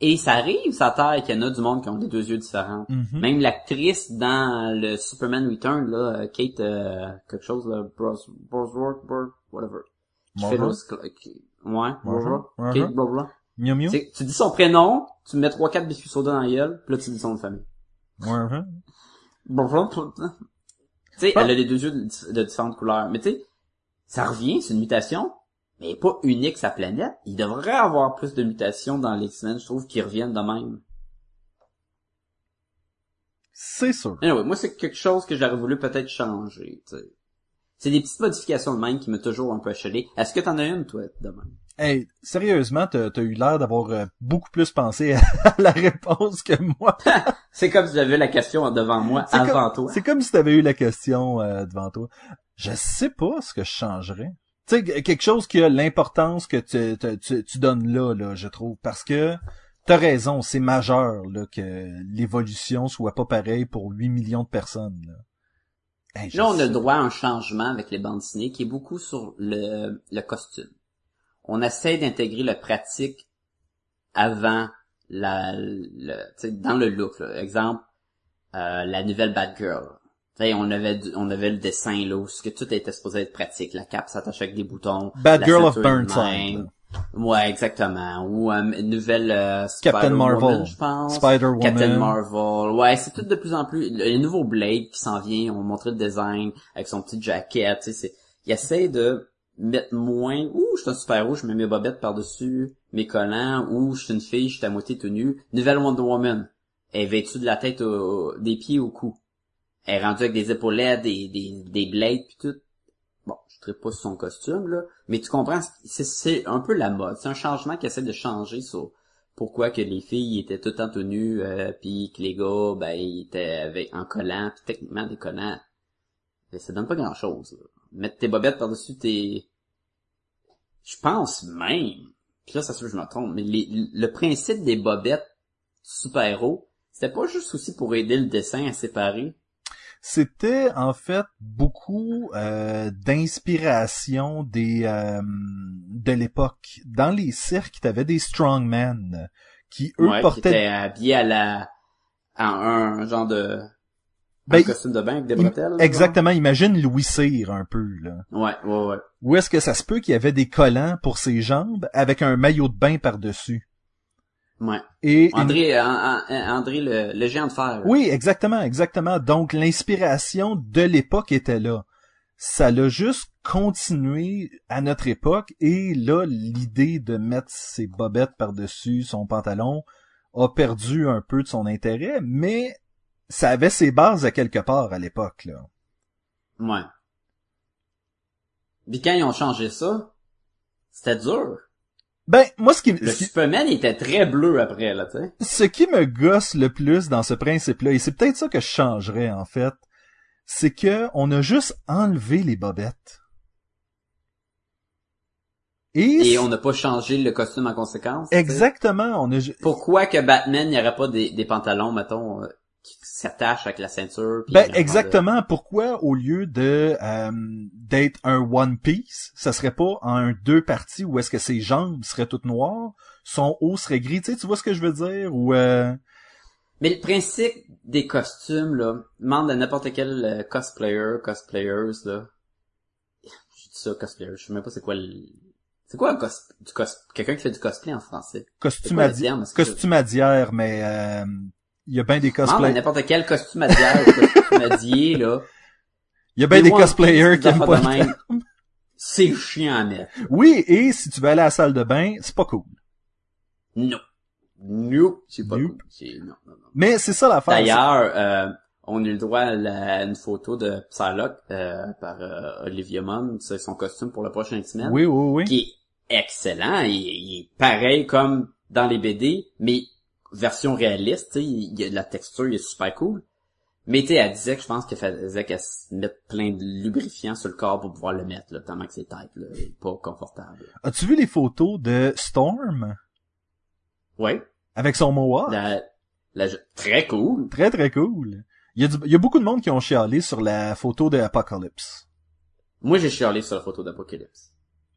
Et ça arrive, ça terre qu'il y en a du monde qui ont des deux yeux différents. mhm. Même l'actrice dans le Superman Return, là, Kate, euh, quelque chose, là, Bros, Brosworth, Bro- whatever. Qui fait qui- Ouais, bonjour. Bonjour. Kate, blablabla. Miu Miu? Tu sais, Tu dis son prénom, tu mets trois, quatre biscuits soda dans la gueule, puis là, tu dis son nom de famille. Ouais, ouais. Bonjour. Tu sais, Ah. elle a les deux yeux de, de différentes couleurs. Mais tu sais, ça revient, c'est une mutation, mais elle est pas unique sa planète. Il devrait avoir plus de mutations dans les X-Men, je trouve, qui reviennent de même. C'est sûr. Anyway, moi, c'est quelque chose que j'aurais voulu peut-être changer, tu sais. C'est des petites modifications de même qui m'ont toujours un peu achelé. Est-ce que t'en as une, toi, de même? Hey, sérieusement, t'as as eu l'air d'avoir euh, beaucoup plus pensé à la réponse que moi. C'est comme si j'avais la question devant moi, C'est avant comme- toi. C'est comme si t'avais eu la question euh, devant toi. Je sais pas ce que je changerais. Tu sais, que- quelque chose qui a l'importance que tu, tu, tu- tu donnes là, là, je trouve. Parce que t'as raison, c'est majeur là, que l'évolution soit pas pareille pour 8 millions de personnes. Là, Je Là, on a le droit à un changement avec les bandes dessinées qui est beaucoup sur le, le costume. On essaie d'intégrer le pratique avant la, le, dans le look. Là. Exemple, euh, la nouvelle Batgirl. Tu sais, on avait du- on avait le dessin là où ce que tout était supposé être pratique. La cape s'attache avec des boutons. Bad la Girl of Burnside. Ouais, exactement. Ou euh, une nouvelle euh, Captain Marvel. je pense. Captain Marvel. Ouais, c'est tout de plus en plus. Le, nouveau Blade qui s'en vient, on va montrer le design avec son petit jacket. Tu sais, il essaie de mettre moins. Ouh, je suis un super-héros, je mets mes bobettes par-dessus mes collants. Ou je suis une fille, je suis à moitié tenue. Nouvelle Wonder Woman. Elle est vêtue de la tête au- des pieds au cou. Elle est rendue avec des épaulettes, des, des, des blades puis tout. Ne pas son costume, là. Mais tu comprends, c'est, un peu la mode. C'est un changement qui essaie de changer sur pourquoi que les filles étaient tout temps tenues, euh, puis que les gars, ben, ils étaient avec, en collant, puis techniquement des collants. Mais ça donne pas grand chose, Mettre tes bobettes par-dessus tes... Je pense même, puis là, ça se que je me trompe, mais les- le principe des bobettes super-héros, c'était pas juste aussi pour aider le dessin à séparer. C'était en fait beaucoup euh, d'inspiration des euh, de l'époque. Dans les cirques, t'avais des strongmen qui eux ouais, qui portaient était habillé à la... à un, un genre de... Ben, un costume de bain avec des bretelles. genre? exactement. Imagine Louis Cyr un peu là. Ouais, ouais, ouais. Ou est-ce que ça se peut qu'il y avait des collants pour ses jambes avec un maillot de bain par dessus Ouais. Et André, An- An- André le, le géant de fer. Oui, exactement, exactement. Donc l'inspiration de l'époque était là. Ça l'a juste continué à notre époque et là l'idée de mettre ses bobettes par-dessus son pantalon a perdu un peu de son intérêt, mais ça avait ses bases à quelque part à l'époque là. Ouais. Puis quand ils ont changé ça, c'était dur. Ben moi ce qui, Le ce qui Superman était très bleu après, là, tu sais. ce qui me gosse le plus dans ce principe-là, et c'est peut-être ça que je changerais en fait, c'est que on a juste enlevé les bobettes. Et, Et on n'a pas changé le costume en conséquence. exactement, on a Pourquoi que Batman n'y aurait pas des, des pantalons, mettons, qui s'attachent avec la ceinture? puis ben de- exactement pourquoi au lieu de euh, d'être un One Piece, ça serait pas un deux parties où est-ce que ses jambes seraient toutes noires, son haut serait gris, tu sais, tu vois ce que je veux dire? Ou euh, Mais le principe des costumes, là, demande à n'importe quel euh, cosplayer, cosplayers, là. ça, cosplayer. Je sais même pas c'est quoi le... C'est quoi un cos... du cos... quelqu'un qui fait du cosplay en français? Costumadi- terme? Que- Costumadière, mais euh, il y a bien des cosplayers. n'importe quel costumadière ou costumadier, là. Il y a bien des cosplayers qui aiment pas de le même. C'est chiant à mettre. Oui, et si tu vas aller à la salle de bain, c'est pas cool. Non. Nope. C'est pas Nope. cool. Non, non, non. Mais c'est ça l'affaire. D'ailleurs, euh, on a eu le droit à la- une photo de Psylocke euh, par euh, Olivia Munn, c'est son costume pour le prochain c'est- X-Men, Oui, oui, oui. qui est excellent, il, il est pareil comme dans les BD, mais version réaliste, il y a de la texture, il est super cool. Mais tu sais, elle disait que je pense qu'elle faisait qu'elle se mette plein de lubrifiant sur le corps pour pouvoir le mettre, là, tellement que c'est tight, là, pas confortable. As-tu vu les photos de Storm? Ouais, avec son mohawk? la, la, très cool. Très, très cool. Il y, a du- il y a beaucoup de monde qui ont chialé sur la photo de Apocalypse. Moi, j'ai chialé sur la photo d'Apocalypse.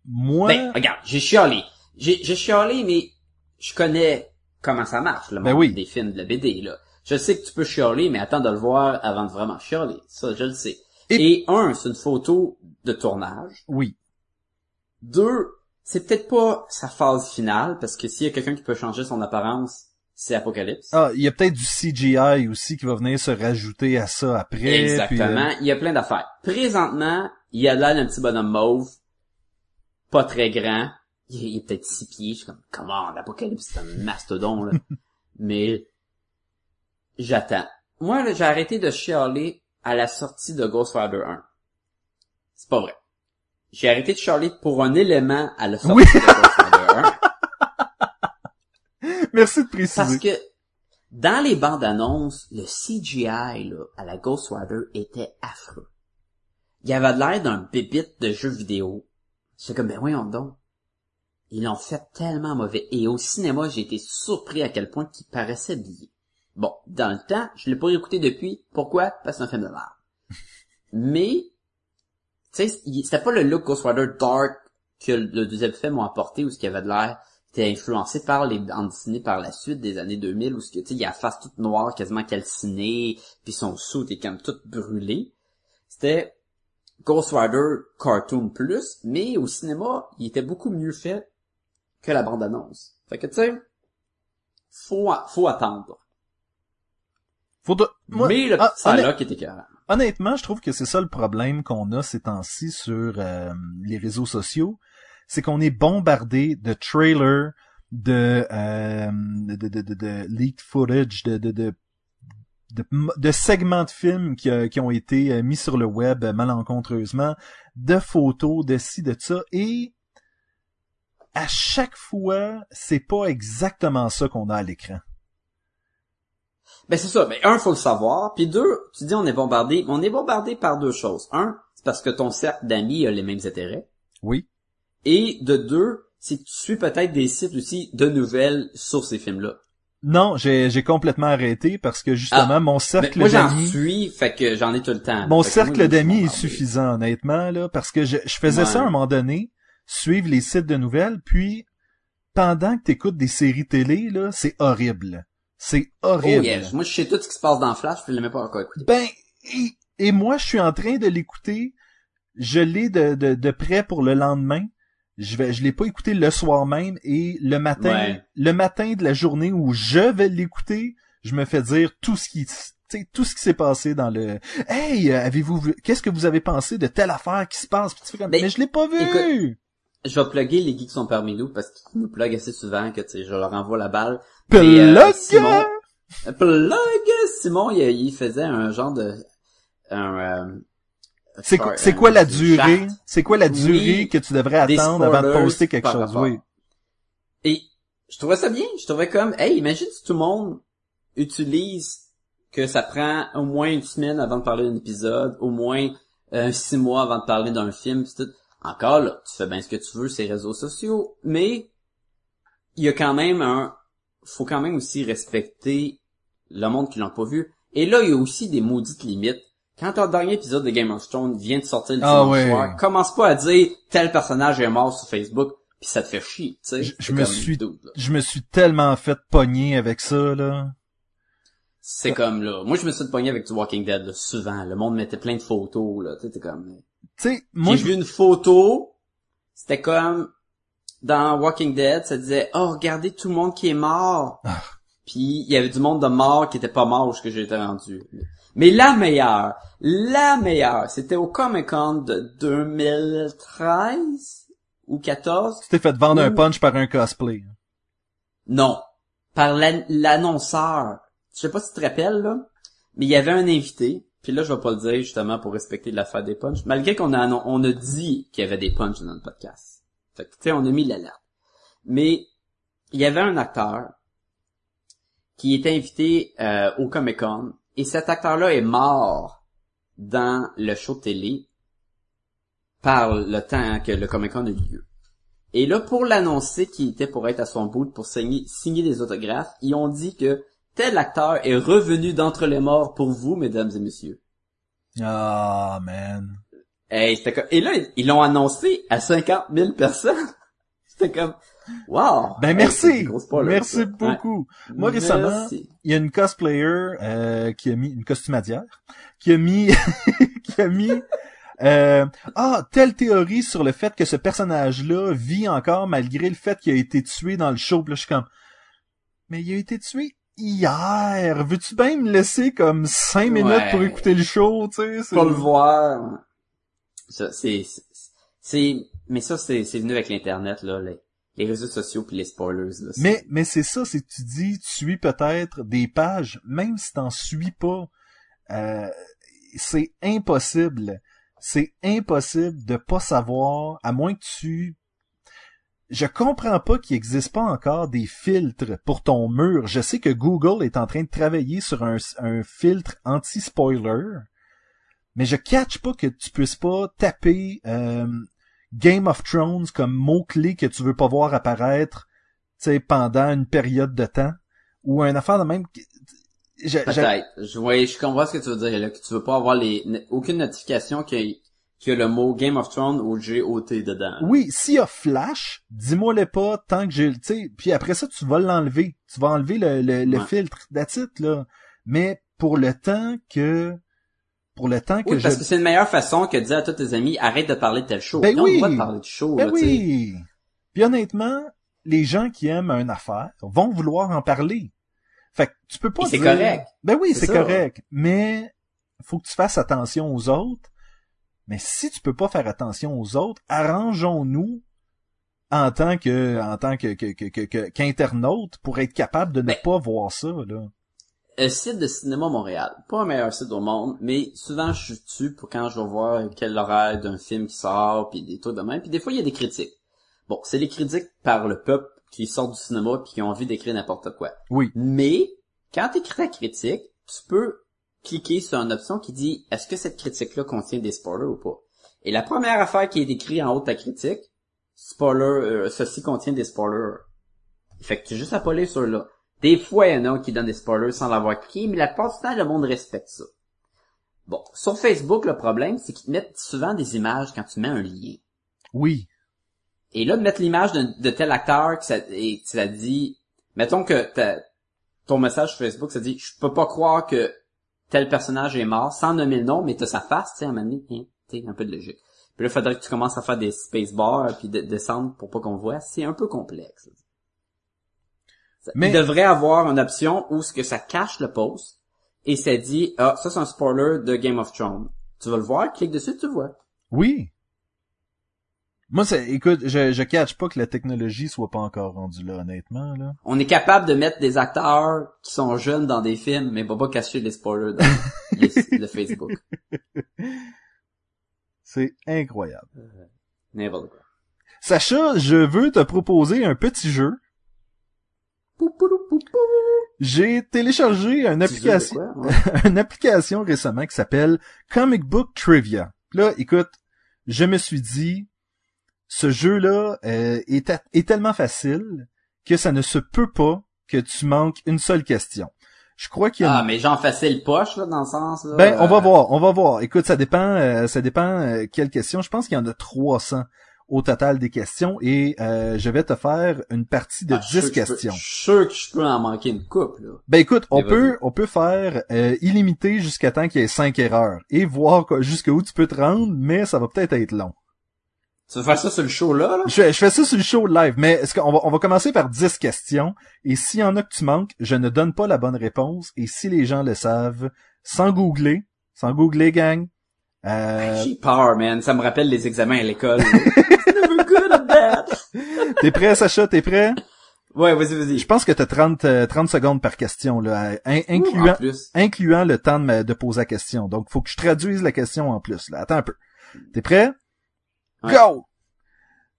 Moi, Ben, regarde, j'ai chialé. J'ai, j'ai chialé, mais je connais comment ça marche, le Ben monde oui. des films, de la BD, là. Je sais que tu peux chialer, mais attends de le voir avant de vraiment chialer. Ça, je le sais. Et- Et, un, c'est une photo de tournage. oui. Deux, c'est peut-être pas sa phase finale, parce que s'il y a quelqu'un qui peut changer son apparence, c'est Apocalypse. Ah, il y a peut-être du CGI aussi qui va venir se rajouter à ça après. Exactement. puis, euh, Il y a plein d'affaires. Présentement, il y a là un petit bonhomme mauve, pas très grand. Il, il est peut-être six pieds. Je suis comme, comment, l'Apocalypse, c'est un mastodon, là. Mais, j'attends. Moi, là, j'ai arrêté de chialer à la sortie de Ghost Rider 1. C'est pas vrai. J'ai arrêté de chialer pour un élément à la sortie Oui. de Ghost Rider 1. Merci de préciser. Parce que dans les bandes annonces, le CGI là, à la Ghost Rider était affreux. Il y avait l'air d'un bébite de jeu vidéo. J'étais comme, ben voyons donc. Ils l'ont fait tellement mauvais. Et au cinéma, j'ai été surpris à quel point qu'il paraissait billet. Bon, dans le temps, je l'ai pas écouté depuis. Pourquoi? Parce que c'est un film de merde. Mais, tu sais, c'était pas le look Ghost Rider dark que le deuxième film m'a apporté, où ce qu'il y avait de l'air était influencé par les bandes dessinées par la suite des années 2000 où ce que tu sais il a la face toute noire quasiment calcinée puis son sou était comme tout brûlé c'était Ghost Rider Cartoon Plus mais au cinéma il était beaucoup mieux fait que la bande annonce fait que tu sais faut faut attendre. Faut de- moi- mais le ah, petit Psylocke était écœurant honnêtement, je trouve que c'est ça le problème qu'on a ces temps-ci sur euh, les réseaux sociaux, c'est qu'on est bombardé de trailers, de, euh, de, de, de, de- de leaked footage, de, de, de, de, de segments de films qui, euh, qui ont été euh, mis sur le web euh, malencontreusement, de photos, de ci, de ça, et à chaque fois, c'est pas exactement ça qu'on a à l'écran. Ben c'est ça. Ben un, faut le savoir. Puis deux, tu dis on est bombardé. On est bombardé par deux choses. Un, c'est parce que ton cercle d'amis a les mêmes intérêts. Oui. Et de deux, c'est que tu suis peut-être des sites aussi de nouvelles sur ces films-là. Non, j'ai j'ai complètement arrêté parce que justement Ah, mon Mais cercle moi j'en d'amis, suis, fait que j'en ai tout le temps. mon cercle d'amis est suffisant honnêtement là parce que je, je faisais Ouais. ça à un moment donné, suivre les sites de nouvelles, puis pendant que t'écoutes des séries télé là, c'est horrible. C'est Oh horrible. yes. Moi je sais tout ce qui se passe dans Flash, je l'ai même pas encore écouté. Ben et, et moi je suis en train de l'écouter, je l'ai de, de, de près pour le lendemain. Je vais je l'ai pas écouté le soir même et le matin Ouais. le matin de la journée où je vais l'écouter, je me fais dire tout ce qui tout ce qui s'est passé dans le Hey, euh, avez-vous vu qu'est-ce que vous avez pensé de telle affaire qui se passe comme Ben, mais je l'ai pas vu. écoute, Je vais plugger les geeks qui sont parmi nous parce qu'ils nous pluguent assez souvent que tu sais, je leur envoie la balle. Plug! Et, euh, Simon, plug! Simon, il, il faisait un genre de un euh, c'est quoi quoi la durée? C'est quoi la Oui, durée que tu devrais attendre avant de poster quelque chose? rapport. Oui. Et je trouvais ça bien. Je trouvais comme, hey, imagine si tout le monde utilise que ça prend au moins une semaine avant de parler d'un épisode, au moins euh, six mois avant de parler d'un film, pis tout. Encore là, tu fais bien ce que tu veux, ces réseaux sociaux, mais il y a quand même un, faut quand même aussi respecter le monde qui l'ont pas vu. Et là, il y a aussi des maudites limites. Quand ton dernier épisode de Game of Thrones vient de sortir le Ah dimanche soir, commence pas à dire tel personnage est mort sur Facebook, puis ça te fait chier, tu sais. Je- me suis-. Je me suis tellement fait pogner avec ça là. C'est comme là. Moi, je me suis pogné avec du Walking Dead là, souvent. Le monde mettait plein de photos là. Tu sais, t'es comme. Tu sais, moi, J'ai vu une photo, c'était comme dans Walking Dead, ça disait "Oh, regardez tout le monde qui est mort." Ah. Puis il y avait du monde de mort qui était pas mort où ce que j'étais rendu. Mais la meilleure, la meilleure, c'était au Comic-Con de 2013 ou 14 tu t'es fait vendre un punch par un cosplay. Non, par l'an- l'annonceur. Je sais pas si tu te rappelles là, mais il y avait un invité. Puis là, je vais pas le dire justement pour respecter l'affaire des punchs, malgré qu'on a on a dit qu'il y avait des punchs dans le podcast. Fait que tu sais, on a mis l'alerte. Mais il y avait un acteur qui était invité euh, au Comic Con et cet acteur-là est mort dans le show de télé par le temps que le Comic Con a eu lieu. Et là, pour l'annoncer qu'il était pour être à son bout pour signer, signer des autographes, ils ont dit que tel acteur est revenu d'entre les morts pour vous, mesdames et messieurs? Ah, man. Hey, c'était comme... Et là, ils l'ont annoncé à 50 000 personnes. C'était comme, wow! Ben merci, merci beaucoup. Ouais. Moi récemment, il y a une cosplayer euh, qui a mis une costumadière qui a mis qui a mis euh, ah telle théorie sur le fait que ce personnage-là vit encore malgré le fait qu'il a été tué dans le show. Puis là, je suis comme mais il a été tué hier. Veux-tu bien me laisser comme cinq minutes Ouais. pour écouter le show, tu sais? C'est- Pour le voir. Ça, c'est, c'est- c'est, mais ça, c'est, c'est venu avec l'internet, là, les, les réseaux sociaux puis les spoilers, là. Mais, mais c'est ça, c'est que tu dis, tu suis peut-être des pages, même si t'en suis pas, euh, c'est impossible. C'est impossible de pas savoir, à moins que tu... Je comprends pas qu'il existe pas encore des filtres pour ton mur. Je sais que Google est en train de travailler sur un, un filtre anti-spoiler, mais je catch pas que tu puisses pas taper euh, Game of Thrones comme mot-clé que tu veux pas voir apparaître pendant une période de temps ou un affaire de même Peut-être. Je, ouais, je comprends ce que tu veux dire, là, que tu veux pas avoir les, aucune notification qui a, qui a le mot Game of Thrones ou GOT dedans. oui s'il y a flash dis-moi le pas tant que j'ai tu sais puis après ça tu vas l'enlever tu vas enlever le, le, le Ouais. filtre it, là mais pour le temps que pour le temps que Oui, je parce que c'est une meilleure façon que de dire à tous tes amis, arrête de parler de tel show. Ben ont oui. le de parler du show, ben là, tu oui puis honnêtement les gens qui aiment une affaire vont vouloir en parler fait que tu peux pas c'est correct. ben oui C'est correct mais faut que tu fasses attention aux autres mais si tu peux pas faire attention aux autres arrangeons-nous en tant que en tant que que- que- que- que- qu'internaute pour être capable de ne Ben, pas voir ça là Un site de cinéma Montréal. Pas un meilleur site au monde, mais souvent je suis dessus pour quand je vais voir quel horaire d'un film qui sort, puis des trucs de même. Puis des fois, il y a des critiques. Bon, c'est les critiques par le peuple qui sortent du cinéma puis qui ont envie d'écrire n'importe quoi. oui Mais, quand tu écris ta critique, tu peux cliquer sur une option qui dit est-ce que cette critique-là contient des spoilers ou pas? Et la première affaire qui est écrite en haut de ta critique, spoiler, euh, ceci contient des spoilers. Fait que tu as juste à pas sur là. Des fois, il y en a qui donnent des spoilers sans l'avoir cliqué, mais la plupart du temps, le monde respecte ça. Bon, sur Facebook, le problème, c'est qu'ils te mettent souvent des images quand tu mets un lien. oui Et là, de mettre l'image de, de tel acteur, que ça, et ça dit, mettons que ton message sur Facebook, ça dit, je peux pas croire que tel personnage est mort, sans nommer le nom, mais t'as sa face, tu sais, à un moment donné, hein, un peu de logique. Puis là, il faudrait que tu commences à faire des spacebar puis de, descendre pour pas qu'on voit. C'est un peu complexe. Ça- Mais- Il devrait avoir une option où ce que ça cache le post et ça dit, ah, ça c'est un spoiler de Game of Thrones. Tu vas le voir, clique dessus, tu le vois. oui moi c'est écoute je je catch pas que la technologie soit pas encore rendue là honnêtement là On est capable de mettre des acteurs qui sont jeunes dans des films, mais on va pas cacher les spoilers dans les- le Facebook. c'est incroyable N'importe quoi. Sacha je veux te proposer un petit jeu. J'ai téléchargé une application, quoi, ouais? une application récemment qui s'appelle Comic Book Trivia. Là, écoute, je me suis dit, ce jeu-là euh, est, tellement facile que ça ne se peut pas que tu manques une seule question. Je crois qu'il y a Ah, une- mais genre facile poche, là, dans le sens, là. ben, on va euh, voir, on va voir. Écoute, ça dépend, euh, ça dépend euh, quelle question. Je pense qu'il y en a 300. au total des questions et euh, je vais te faire une partie de Ah, je suis 10 sûr que je peux- questions. Je suis sûr que je peux en manquer une coupe, là. Ben écoute, on Et peut on peut faire euh, illimité jusqu'à temps qu'il y ait 5 erreurs et voir jusqu'où tu peux te rendre, mais ça va peut-être être long. Tu veux faire ça sur le show, là, là? Je, fais- je fais ça sur le show live, mais est-ce qu'on va, on va commencer par 10 questions, et s'il y en a que tu manques, je ne donne pas la bonne réponse, et si les gens le savent, sans googler, sans googler, gang, euh, J'ai peur, man. Ça me rappelle les examens à l'école. T'es prêt, Sacha, t'es prêt? Ouais, vas-y, vas-y. Je pense que t'as 30, euh, 30 secondes par question, là, in- incluant, incluant le temps de, de poser la question. Donc, faut que je traduise la question en plus, là. Attends un peu. T'es prêt? Ouais. Go!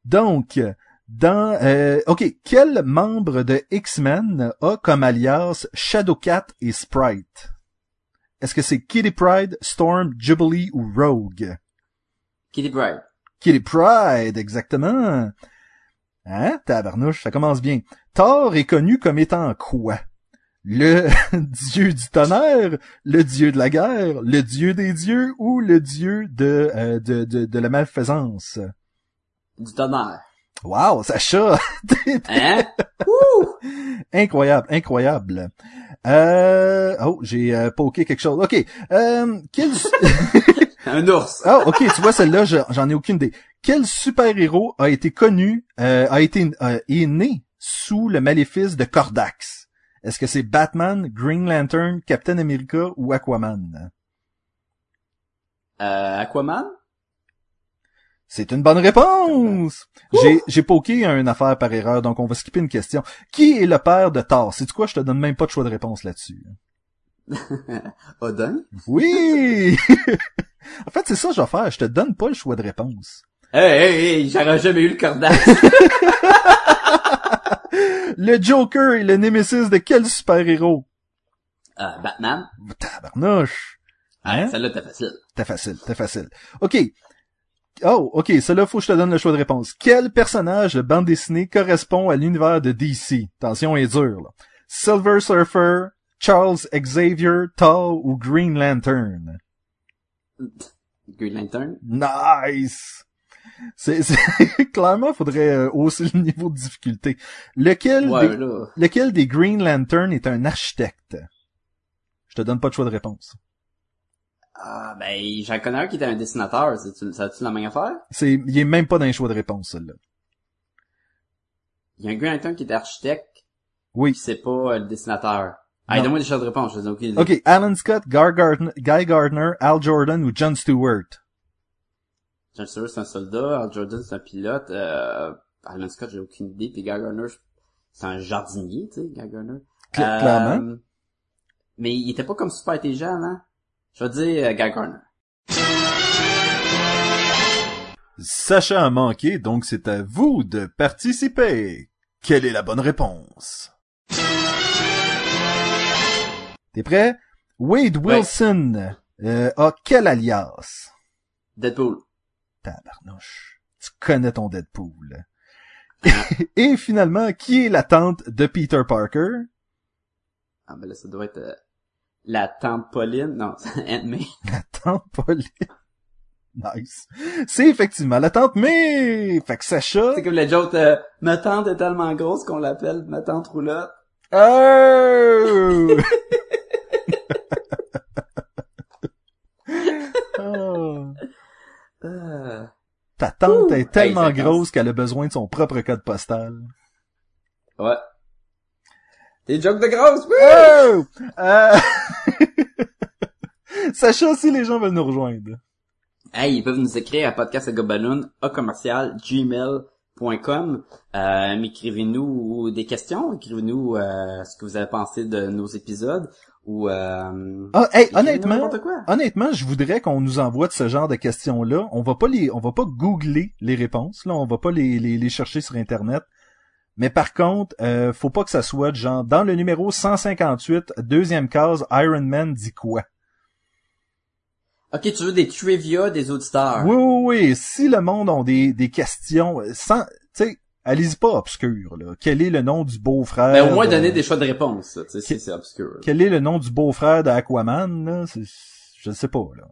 Donc, dans, euh, ok, quel membre de X-Men a comme alias Shadowcat et Sprite? Est-ce que c'est Kitty Pride, Storm, Jubilee ou Rogue? Kitty Bride. Kitty Pride, exactement. Hein? Tabarnouche, ça commence bien. Thor est connu comme étant quoi? Le dieu du tonnerre, le dieu de la guerre, le dieu des dieux ou le dieu de, euh, de, de, de la malfaisance? Du tonnerre. Wow, Sacha! Hein? Incroyable, incroyable. Euh... Oh, j'ai euh, poké quelque chose. OK. Euh, quel... Un ours. Ah, ok, tu vois, celle-là, je- j'en ai aucune idée. Quel super-héros a été connu, euh, a été, euh, est né sous le maléfice de Cordax? Est-ce que c'est Batman, Green Lantern, Captain America ou Aquaman? Euh, Aquaman? C'est une bonne réponse! J'ai, j'ai poké une affaire par erreur, donc on va skipper une question. Qui est le père de Thor? C'est quoi? Je te donne même pas de choix de réponse là-dessus. Odin? Oui! en fait, c'est ça que je vais faire. Je te donne pas le choix de réponse. Hey, hey, hey, j'aurais jamais eu le cordax. Le Joker est le némésis de quel super-héros? euh, Batman? Tabarnouche! Hein? Celle-là, t'es facile. T'es facile, t'es facile. OK. Oh, OK, cela faut que je te donne le choix de réponse. Quel personnage de bande dessinée correspond à l'univers de DC? Attention, est dur, là. Silver Surfer, Charles Xavier, Thor ou Green Lantern? Green Lantern? Nice! C'est, clairement, faudrait euh, hausser le niveau de difficulté. Lequel, Ouais, des, là. lequel des Green Lantern est un architecte? Je te donne pas de choix de réponse. Ah, ben, j'en connais un qui était un dessinateur. C'est-tu, ça tu la même affaire? C'est, il est même pas dans les choix de réponse, celle-là. Il y a un Green Lantern qui était architecte, Oui. c'est pas euh, le dessinateur. Ah, donne-moi des choses de réponse, je dis aucune idée. OK, Alan Scott, Gar Gardner, Guy Gardner, Al Jordan ou John Stewart? John Stewart, c'est un soldat, Al Jordan, c'est un pilote, euh, Alan Scott, j'ai aucune idée, puis Guy Garner, c'est un jardinier, tu sais, Guy Garner. Cla- clairement. Mais il était pas comme super intelligent, hein? Je vais dire euh, Guy Garner. Sacha a manqué, donc c'est à vous de participer. Quelle est la bonne réponse? T'es prêt? Wade Wilson euh, a quel alias? Deadpool. Tabarnouche. Tu connais ton Deadpool. Et finalement, qui est la tante de Peter Parker? Ah, ben là, ça doit être euh, la tante Pauline. Non, c'est Aunt May. La tante Pauline. Nice. C'est effectivement la tante May! Fait que Sacha... C'est comme la joke, euh, ma tante est tellement grosse qu'on l'appelle ma tante roulotte. Oh. Euh, Ta tante Ouh. est tellement Hey, grosse qu'elle a besoin de son propre code postal. ouais. Des jokes de grosse, oui! Oh! Euh... Sacha, si les gens veulent nous rejoindre. Hey, ils peuvent nous écrire à podcastagobaloon, à commercial, gmail.com. Euh, m'écrivez-nous des questions, écrivez-nous euh, ce que vous avez pensé de nos épisodes, ou euh, Ah, hey, honnêtement, quoi. honnêtement, je voudrais qu'on nous envoie de ce genre de questions-là. On va pas les, on va pas googler les réponses, là. On va pas les, les, les chercher sur Internet. Mais par contre, euh, faut pas que ça soit genre, dans le numéro 158, deuxième case, Iron Man dit quoi? Ok, tu veux des trivia des auditeurs. Oui, oui, oui. Si le monde a des, des questions, euh, sans, tu sais, allez-y pas obscur, là. Quel est le nom du beau-frère? Ben, au moins de- donner des choix de réponse, tu sais, c'est obscur. Quel est le nom du beau-frère d'Aquaman, là? Je ne sais pas, là.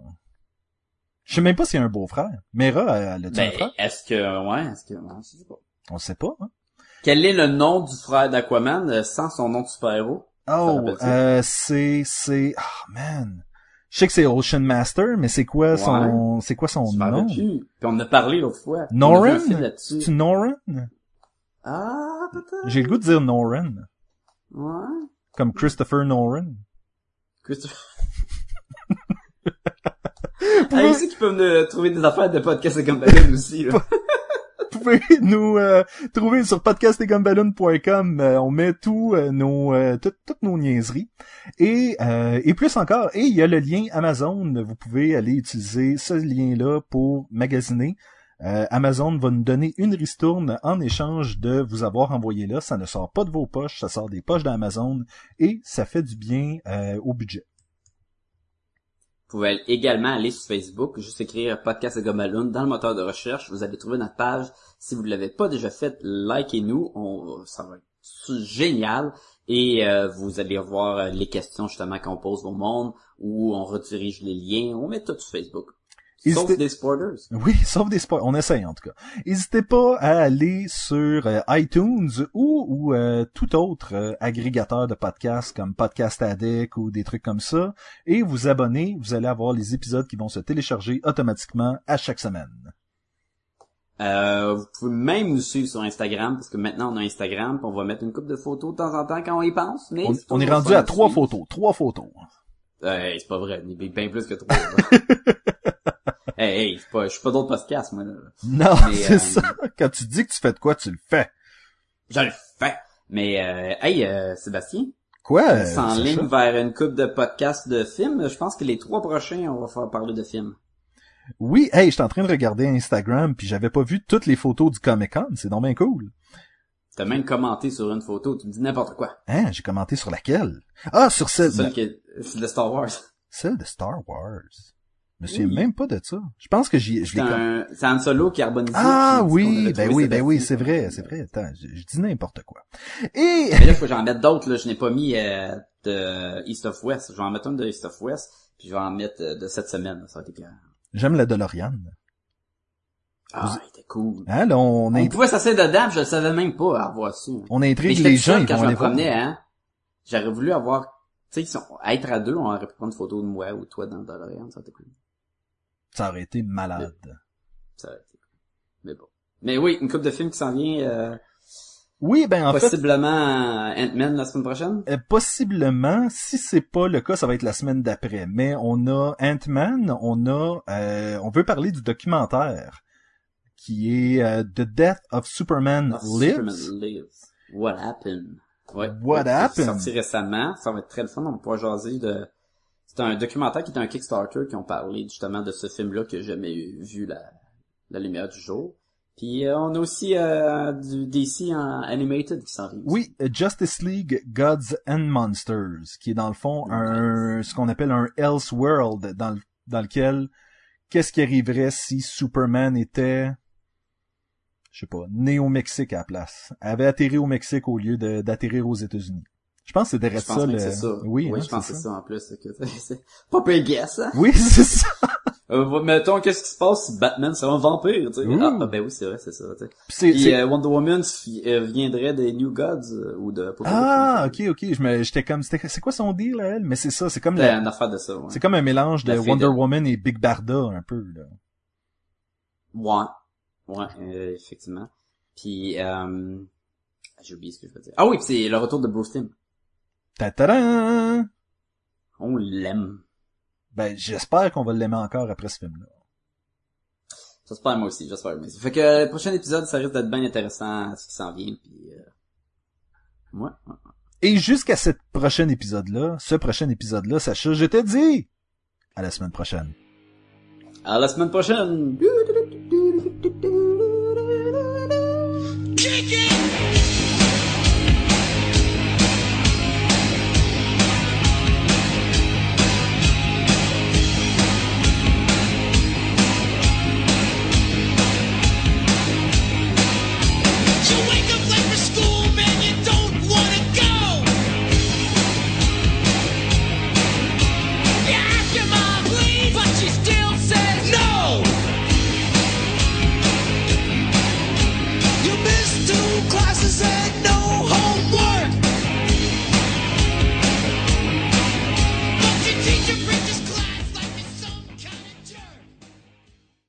Je sais même pas s'il y a un beau-frère. Mera, elle un Ben, frère? est-ce que, ouais, est-ce que, ouais, je sais pas. On sait pas, hein? Quel est le nom du frère d'Aquaman euh, sans son nom de super-héros? Oh, euh, c'est, c'est, oh man. Je sais que c'est Ocean Master, mais c'est quoi son, c'est quoi son nom? plus. Puis on en a parlé l'autre fois. A Noran? un. C'est Noran? Ah, peut-être. J'ai le goût de dire Noran. Ouais. Comme Christopher Noran. Christopher. Hey, c'est qui peut me trouver des affaires de podcast et comme Ballon aussi, là. Vous pouvez nous euh, trouver sur podcastetgumballoon.com. Euh, on met tout euh, nos euh, tout- toutes nos niaiseries et euh, et plus encore. Et il y a le lien Amazon. Vous pouvez aller utiliser ce lien-là pour magasiner. Euh, Amazon va nous donner une ristourne en échange de vous avoir envoyé là. Ça ne sort pas de vos poches, ça sort des poches d'Amazon et ça fait du bien euh, au budget. Vous pouvez également aller sur Facebook, juste écrire podcast et Gumballoon dans le moteur de recherche. Vous allez trouver notre page. Si vous ne l'avez pas déjà fait, likez-nous. Ça va être génial. Et euh, vous allez voir euh, les questions justement qu'on pose au monde, où on redirige les liens. On met tout sur Facebook. Sauf des spoilers. Oui, sauf des spoilers. On essaye en tout cas. N'hésitez pas à aller sur euh, iTunes ou, ou euh, tout autre euh, agrégateur de podcasts comme Podcast Addict ou des trucs comme ça et vous abonner. Vous allez avoir les épisodes qui vont se télécharger automatiquement à chaque semaine. Euh, vous pouvez même nous suivre sur Instagram, parce que maintenant on a Instagram, puis on va mettre une coupe de photos de temps en temps quand on y pense. Mais On, est rendu à trois suivre. photos. Trois photos. Hey, c'est pas vrai, il y a bien plus que trois. hey, hey, c'est pas, je suis pas d'autres podcasts, moi, là. Non, c'est euh, ça. Quand tu dis que tu fais de quoi, tu le fais. Je le fais. Mais, euh, hey, euh, Sébastien, Quoi? on s'enligne vers une coupe de podcasts de films. Je pense que les trois prochains, on va faire parler de films. Oui, hey, j'étais en train de regarder Instagram puis j'avais pas vu toutes les photos du Comic Con. C'est donc bien cool. T'as même commenté sur une photo, tu me dis n'importe quoi. Hein, j'ai commenté sur laquelle? Ah, sur celle, celle qui est, c'est de Star Wars. celle de Star Wars. Je me souviens Oui. même pas de ça. Je pense que j'y, je C'est l'ai comme... un, c'est Han Solo carbonisé. Ah qui dit qu'on oui, ben trouvé oui, ben oui, c'est vrai, c'est vrai. Attends, je, je dis n'importe quoi. Et Mais là, faut que j'en mette d'autres, là. Je n'ai pas mis, euh, de East of West. Je vais en mettre une de East of West, puis je vais en mettre euh, de cette semaine. Ça va être clair. j'aime la DeLorean. Ah, il était cool. Hein, là, on, On pouvait s'asseoir dedans, je le savais même pas avoir su. on intrigue les gens, ils quand vont je voir. promenais, hein. J'aurais voulu avoir, tu sais, si on- être à deux, on aurait pu prendre une photo de moi ou toi dans DeLorean, ça aurait été cool. Ça aurait été malade. Ça aurait été. Mais bon. Mais oui, une coupe de films qui s'en vient, euh, Oui, ben en fait, possiblement Ant-Man la semaine prochaine. Euh, possiblement, si c'est pas le cas, ça va être la semaine d'après. Mais on a Ant-Man, on a, euh, on veut parler du documentaire qui est euh, The Death of Superman Ah, Lives. Superman Lives. What happened? Ouais. What happened? Sorti récemment. Ça va être très le fun. On va pouvoir jaser de... C'est un documentaire qui est un Kickstarter qui ont parlé justement de ce film-là que j'ai jamais vu la, la lumière du jour. Puis euh, on a aussi euh, du DC en animated qui s'en vient. Oui, Justice League Gods and Monsters, qui est dans le fond un, ce qu'on appelle un Elseworld, dans, le- dans lequel, qu'est-ce qui arriverait si Superman était, je sais pas, né au Mexique à la place, avait atterri au Mexique au lieu d'atterrir aux États-Unis? Je pense que c'est pense ça le... ça. Oui, hein, je pense que c'est ça en plus. c'est pas guess, hein? Oui, c'est ça. Euh, mettons, qu'est-ce qui se passe si Batman c'est un vampire, tu sais? Ah, ah, ben oui, c'est vrai, c'est ça, tu sais. Puis euh, Wonder Woman euh, viendrait des New Gods ou de Ah, ok, ok. Je me, j'étais comme, c'est quoi son deal, elle? Mais c'est ça, c'est comme C'est la- une affaire de ça, ouais. c'est comme un mélange de Wonder de- Woman et Big Barda, un peu, là. Ouais. Ouais, euh, effectivement. Puis, euh... j'ai oublié ce que je veux dire. Ah oui, c'est le retour de Bruce Timm. On l'aime. Ben, j'espère qu'on va l'aimer encore après ce film-là. J'espère moi aussi, j'espère moi aussi. Fait que euh, le prochain épisode, ça risque d'être bien intéressant, ce qui s'en vient, puis... Euh... Ouais, ouais. Et jusqu'à ce prochain épisode-là, ce prochain épisode-là, Sacha, je te dis à la semaine prochaine. À la semaine prochaine!